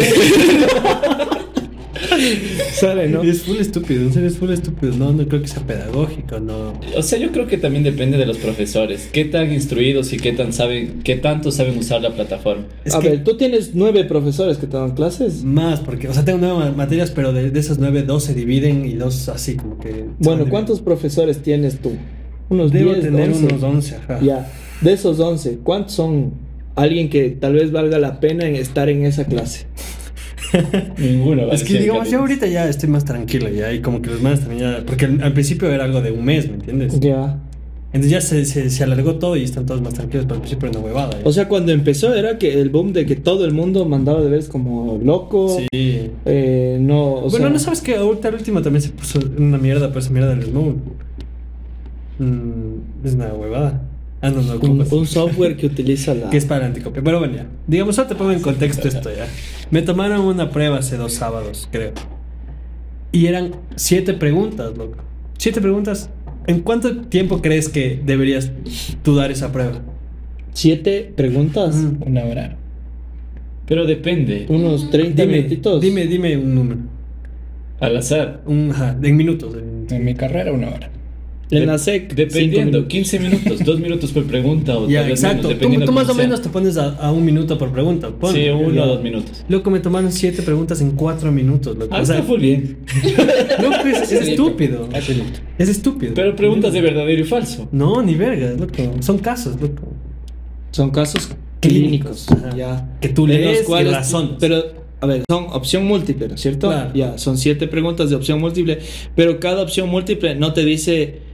Sale, ¿no? Es full estúpido, en serio es full estúpido. No, no creo que sea pedagógico, no. O sea, yo creo que también depende de los profesores. Qué tan instruidos y qué tan saben, qué tanto saben usar la plataforma. Es a que ver, tú tienes nueve profesores que te dan clases. más, porque, o sea, tengo nueve ma- materias, pero de, de esas nueve, dos se dividen y dos así, como que. Bueno, ¿cuántos profesores tienes tú? Unos Debo 10, tener 11. unos 11, ajá. Ya, de esos 11, ¿cuántos son alguien que tal vez valga la pena en estar en esa clase? Ninguno. Es que digamos, yo ahorita ya estoy más tranquilo ya y como que los manes también ya... Porque al, al principio era algo de un mes, ¿me entiendes? Ya. Entonces ya se, se, se alargó todo y están todos más tranquilos, pero al principio era una huevada. ya. O sea, cuando empezó era que el boom de que todo el mundo mandaba deberes como loco. sí. eh, no, o bueno, sea, no sabes que ahorita el último también se puso una mierda, pero esa mierda del Snow. Mm, es una huevada. Ah, no, no un, un software que utiliza la. Que es para anticopia. Pero bueno, ya. Digamos, solo te pongo en contexto esto ya. Me tomaron una prueba hace dos sábados, creo. Y eran siete preguntas, loco. Siete preguntas. ¿En cuánto tiempo crees que deberías tú dar esa prueba? Siete preguntas. Mm. Una hora. Pero depende. Unos 30 Dime, minutitos. dime, dime un número. Al azar. Un, ajá, en minutos. en- En mi carrera, una hora. En la SEC. Dependiendo, minutos. 15 minutos, 2 minutos por pregunta o Ya, exacto. menos, Tú, dependiendo tú más o sea. menos te pones a, a un minuto por pregunta. Sí, uno o dos minutos. Loco, me tomaron siete preguntas en cuatro minutos, loco. Ah, o sea, está full bien. loco, es, es estúpido. Es estúpido. Pero preguntas de verdadero y falso. No, ni verga, loco. Son casos, loco. Son casos Clínicos, clínicos. ajá. Ya. Que tú lees los cuales- y razonas. Pero, a ver, son opción múltiple, ¿no es cierto? Claro. Ya, son siete preguntas de opción múltiple. Pero cada opción múltiple no te dice.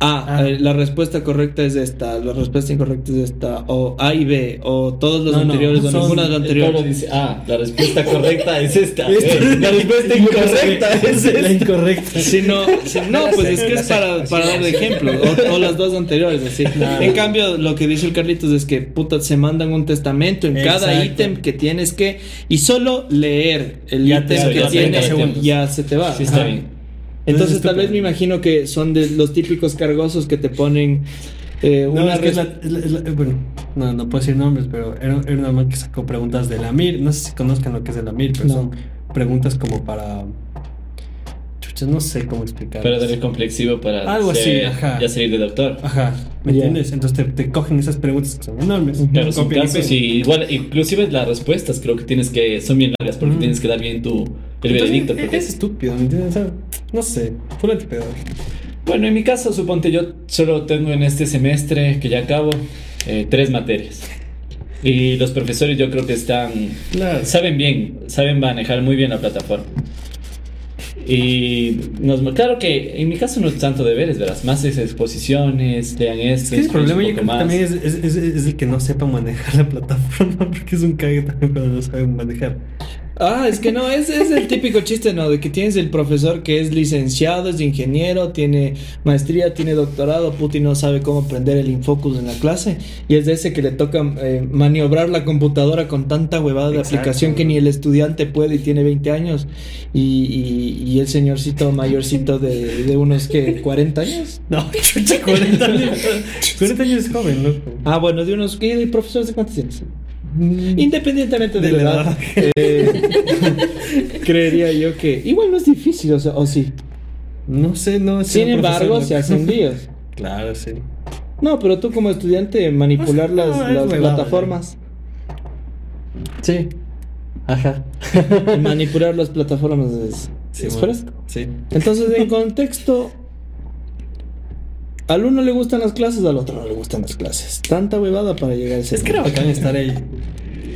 Ah, Ah. eh, la respuesta correcta es esta, la respuesta incorrecta es esta, o A y B, o todos los No, no, anteriores, o son- ninguna de Pablo anteriores. dice, ah, la respuesta correcta es esta. Esta- Eh, la respuesta incorrecta es La esta. incorrecta. Si no, si no, pues es que es para, para dar de ejemplo, o, o las dos anteriores, así. En cambio, lo que dice el Carlitos es que puta, se mandan un testamento en cada Exacto. ítem que tienes que, y solo leer el ítem que 30 tiene, segundos. ya se te va. Sí, está bien. Entonces, Entonces, tal vez me imagino que son de los típicos cargosos que te ponen eh, No, una es que es la- es la- es la- bueno, no, no puedo decir nombres, pero era, era una man que sacó preguntas de la MIR. No sé si conozcan lo que es de la MIR, pero No. son preguntas como para. Chucha, no sé cómo explicar. Para darle complexivo para Algo así, ajá. ya salir de doctor. Ajá, ¿me entiendes? Entonces te, te cogen esas preguntas que son enormes. Claro, son casos y igual, inclusive las respuestas creo que tienes que, son bien largas porque tienes que dar bien tu, el Entonces, veredicto. es, Porque, es estúpido, ¿me entiendes? O sea, no sé, full antipedagógico. bueno, en mi caso, suponte yo solo tengo en este semestre que ya acabo eh, tres materias. Y los profesores yo creo que están, Claro. saben bien, saben manejar muy bien la plataforma. Y nos, claro que en mi caso no es tanto deberes, verás, más es exposiciones, lean Es esto, que el problema yo creo que también es, es, es- es el que no sepa manejar la plataforma, porque es un cague también cuando no saben manejar. Ah, es que no, es, es el típico chiste, ¿no? De que tienes el profesor que es licenciado, es ingeniero, tiene maestría, tiene doctorado, puti no sabe cómo prender el infocus en la clase. Y es de ese que le toca eh, maniobrar la computadora con tanta huevada de Exacto. aplicación que ni el estudiante puede y tiene 20 años. Y, y- y el señorcito mayorcito de, de unos que 40 años. No, chucha, 40 años. 40 años es joven, loco. Ah, bueno, de unos... ¿Y profesores de cuántos tienes? Independientemente de, De la edad, edad. eh, creería yo que igual no es difícil, o sea, o sí. No sé, no Sin embargo, se hacen líos. Claro, sí. No, pero tú como estudiante manipular Pues, las, no, plataformas. Sí. Ajá. manipular las plataformas es, Sí, es bueno. fresco. Sí. Entonces, en contexto, al uno le gustan las clases, al otro no le gustan las clases. Tanta huevada para llegar a ese Es que era bacán estar ahí,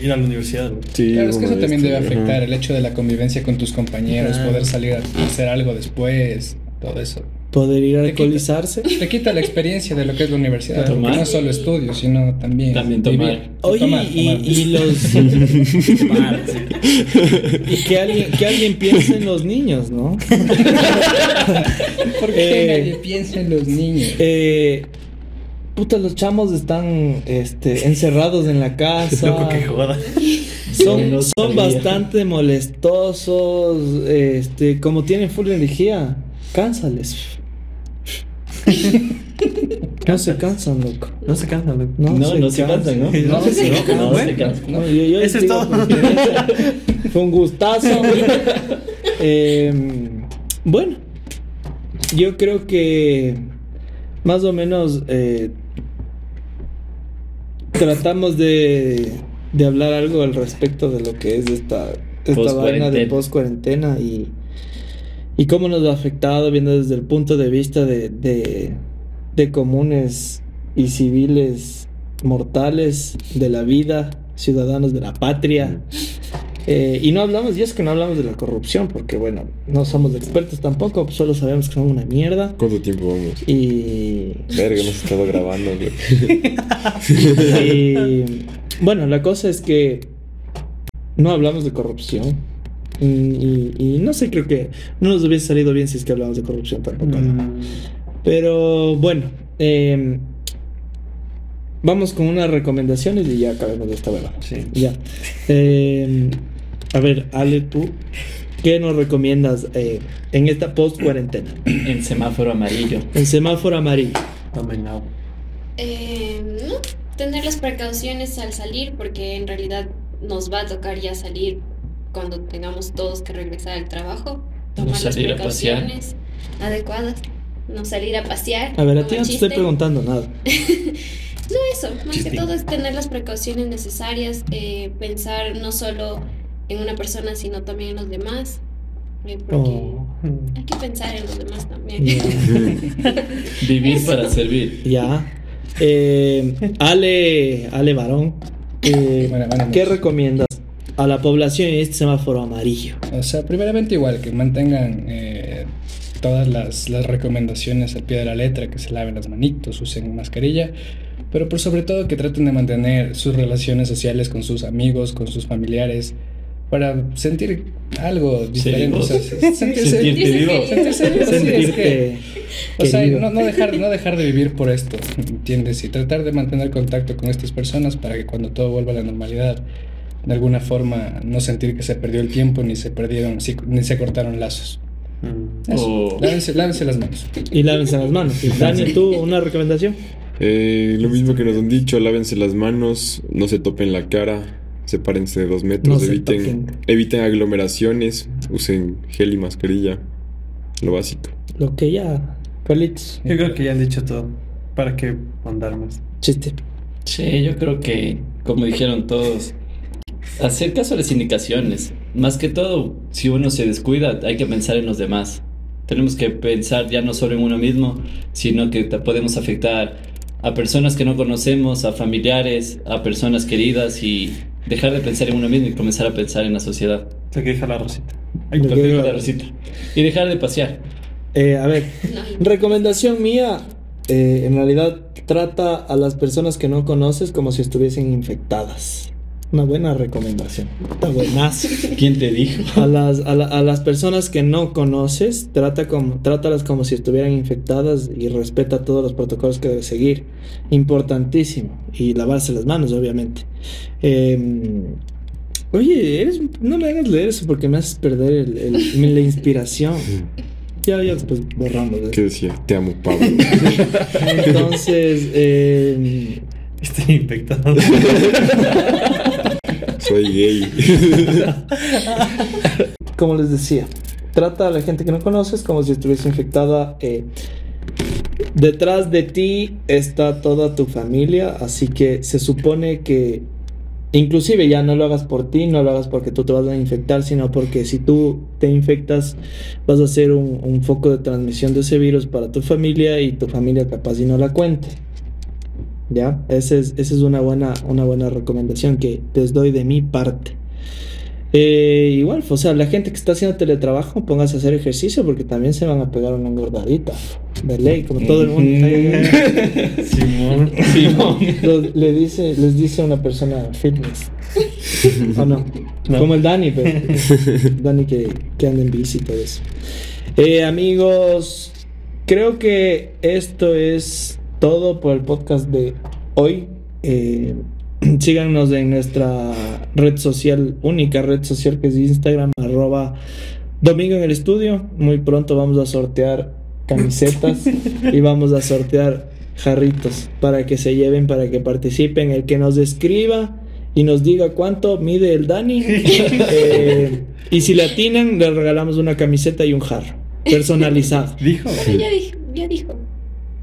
ir a la universidad. ¿no? Sí, Claro, es que eso también debe afectar, ajá. el hecho de la convivencia con tus compañeros, poder salir a hacer algo después, todo eso. Poder ir a Te quita. alcoholizarse. Te quita la experiencia de lo que es la universidad, Tomar. porque no es solo estudio, sino también, También tomar. vivir. Oye, Tomar, y, tomar. y los. y que alguien, que alguien piense en los niños, ¿no? ¿Por qué Eh, nadie piensa en los niños? Eh, puta, los chamos están este, encerrados en la casa. Loco que joda. Son, No son bastante molestosos. Este, como tienen full energía, cánsales. No se cansan, loco. No se cansan, loco. No, No, no se cansan, ¿no? No, se cansan. no, No, se bueno. cansan. No, yo- yo Eso es todo. Fue un gustazo. Eh, bueno, yo creo que más o menos eh, tratamos de, de hablar algo al respecto de lo que es esta, esta vaina de Post-cuarentena. post cuarentena y, y cómo nos ha afectado viendo desde el punto de vista de, de, de comunes y civiles mortales de la vida, ciudadanos de la patria. Eh, y no hablamos, y es que no hablamos de la corrupción, porque bueno, no somos expertos tampoco, solo sabemos que son una mierda. ¿Cuánto tiempo vamos? Y, Verga, hemos estado grabando. güey. y, bueno, la cosa es que no hablamos de corrupción. Y, y- y no sé, creo que no nos hubiese salido bien si es que hablamos de corrupción tampoco. Mm, Pero bueno, eh, vamos con unas recomendaciones y ya acabemos de esta verdad. Sí. Ya. Eh, a ver, Ale, tú, ¿qué nos recomiendas eh, en esta post cuarentena? En semáforo amarillo. En semáforo amarillo. Tomen agua. Eh, no, tener las precauciones al salir porque en realidad nos va a tocar ya salir cuando tengamos todos que regresar al trabajo. Tomar las salir precauciones adecuadas. No salir a pasear. A ver, a ti no te estoy preguntando nada. No, eso, más que todo es tener las precauciones necesarias, eh, pensar no solo en una persona, sino también en los demás. eh, porque Oh, hay que pensar en los demás también. Vivir para servir. Ya. Eh, Ale, Ale Varón, eh, Bueno, bueno, ¿qué recomiendas a la población en este semáforo amarillo? O sea, primeramente igual, que mantengan eh, todas las, las recomendaciones al pie de la letra, que se laven las manitos, usen mascarilla, pero por sobre todo que traten de mantener sus relaciones sociales con sus amigos, con sus familiares, para sentir algo diferente. o sea, sentirse, Sentirte vivo. sentirse vivo, sí, es que- o sea, no, no dejar, no dejar de vivir por esto, ¿entiendes? Y tratar de mantener contacto con estas personas para que cuando todo vuelva a la normalidad, de alguna forma no sentir que se perdió el tiempo ni se perdieron, ni se cortaron lazos. Mm. Eso. O- Lávense, lávense las manos. Y lávense las manos. Dani, ¿tú una recomendación? Eh, lo mismo que nos han dicho, lávense las manos, no se topen la cara, sepárense de dos metros, No eviten, eviten aglomeraciones, usen gel y mascarilla, lo básico. Lo que ya. Carlitos. Yo creo que ya han dicho todo. ¿Para qué andar más? Chiste. Sí, yo creo que, como dijeron todos, hacer caso a las indicaciones. Más que todo, si uno se descuida, hay que pensar en los demás. Tenemos que pensar ya no solo en uno mismo, sino que te podemos afectar a personas que no conocemos, a familiares, a personas queridas y dejar de pensar en uno mismo y comenzar a pensar en la sociedad. Lo que la Rosita. Digo- dijo la Rosita. Y dejar de pasear. Eh, a ver, recomendación mía. eh, en realidad trata a las personas que no conoces como si estuviesen infectadas. Una buena recomendación. Está buenazo. ¿Quién te dijo? A las, a, la- a las personas que no conoces, trata como, trátalas como si estuvieran infectadas y respeta todos los protocolos que debes seguir. Importantísimo. Y lavarse las manos, obviamente. Eh, oye, eres- no me hagas leer eso porque me haces perder el- el- la inspiración. Ya, ya después borramos. ¿eh? ¿Qué decía? Te amo, Pablo. Entonces, eh, Estoy infectado. Soy gay. como les decía, trata a la gente que no conoces como si estuviese infectada. eh, detrás de ti está toda tu familia, así que se supone que inclusive ya no lo hagas por ti, no lo hagas porque tú te vas a infectar, sino porque si tú te infectas vas a ser un, un foco de transmisión de ese virus para tu familia y tu familia capaz y no la cuente. ¿Ya? Esa es, esa es una, buena, una buena recomendación que les doy de mi parte. Eh, igual, o sea, la gente que está haciendo teletrabajo, póngase a hacer ejercicio porque también se van a pegar una engordadita. De ley, como todo el mundo. Simón. Lo- le dice, les dice una persona fitness. ¿O no? No. Como el Dani, pero Dani que, que anda en bici y todo eso. Eh, amigos, creo que esto es todo por el podcast de hoy. Eh, síganos en nuestra red social, única red social que es Instagram, arroba Domingo en el estudio. Muy pronto vamos a sortear camisetas y vamos a sortear jarritos para que se lleven, para que participen. El que nos escriba y nos diga cuánto mide el Dani. eh, y si le atinan, le regalamos una camiseta y un jarro personalizado. Dijo. Ya dijo, ya dijo.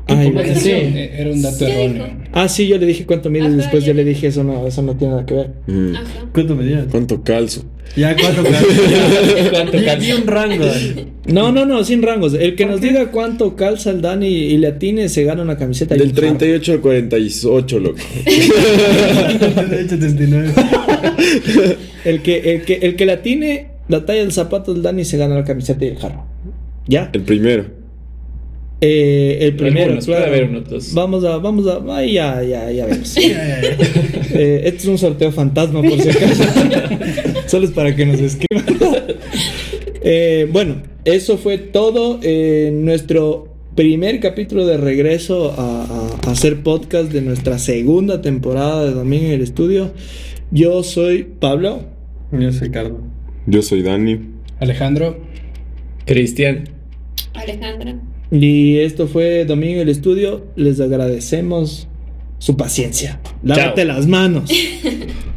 Ay, sí, eh, Era un dato erróneo. Ah, sí, yo le dije cuánto mide y después ya yo le dije eso no, eso no tiene nada que ver. Mm. ¿Cuánto medías? ¿Cuánto calzo? Ya, ¿cuánto ¿Cuánto Di- calza? Di un rango. No, no, no, sin rangos. El que nos diga cuánto calza el Dani y le atine se gana una camiseta. y Del un jarro. 38 al 48, loco. De hecho, 39. El que, el que, el que le atine la talla del zapato del Dani se gana la camiseta y el jarro. ¿Ya? El primero. Eh, el primero, Algunos, puede claro. haber unos dos. Vamos a, vamos a, ay, ya, ya, ya vemos. Eh, este es un sorteo fantasma, por si acaso. Solo es para que nos escriban. Eh, bueno, eso fue todo. eh, nuestro primer capítulo de regreso a, a- a hacer podcast de nuestra segunda temporada de Domingo en el Estudio. Yo soy Pablo. Yo soy Cardo. Yo soy Dani. Alejandro, Cristian. Alejandra. Y esto fue Domingo en el Estudio. Les agradecemos su paciencia. Lávate las manos.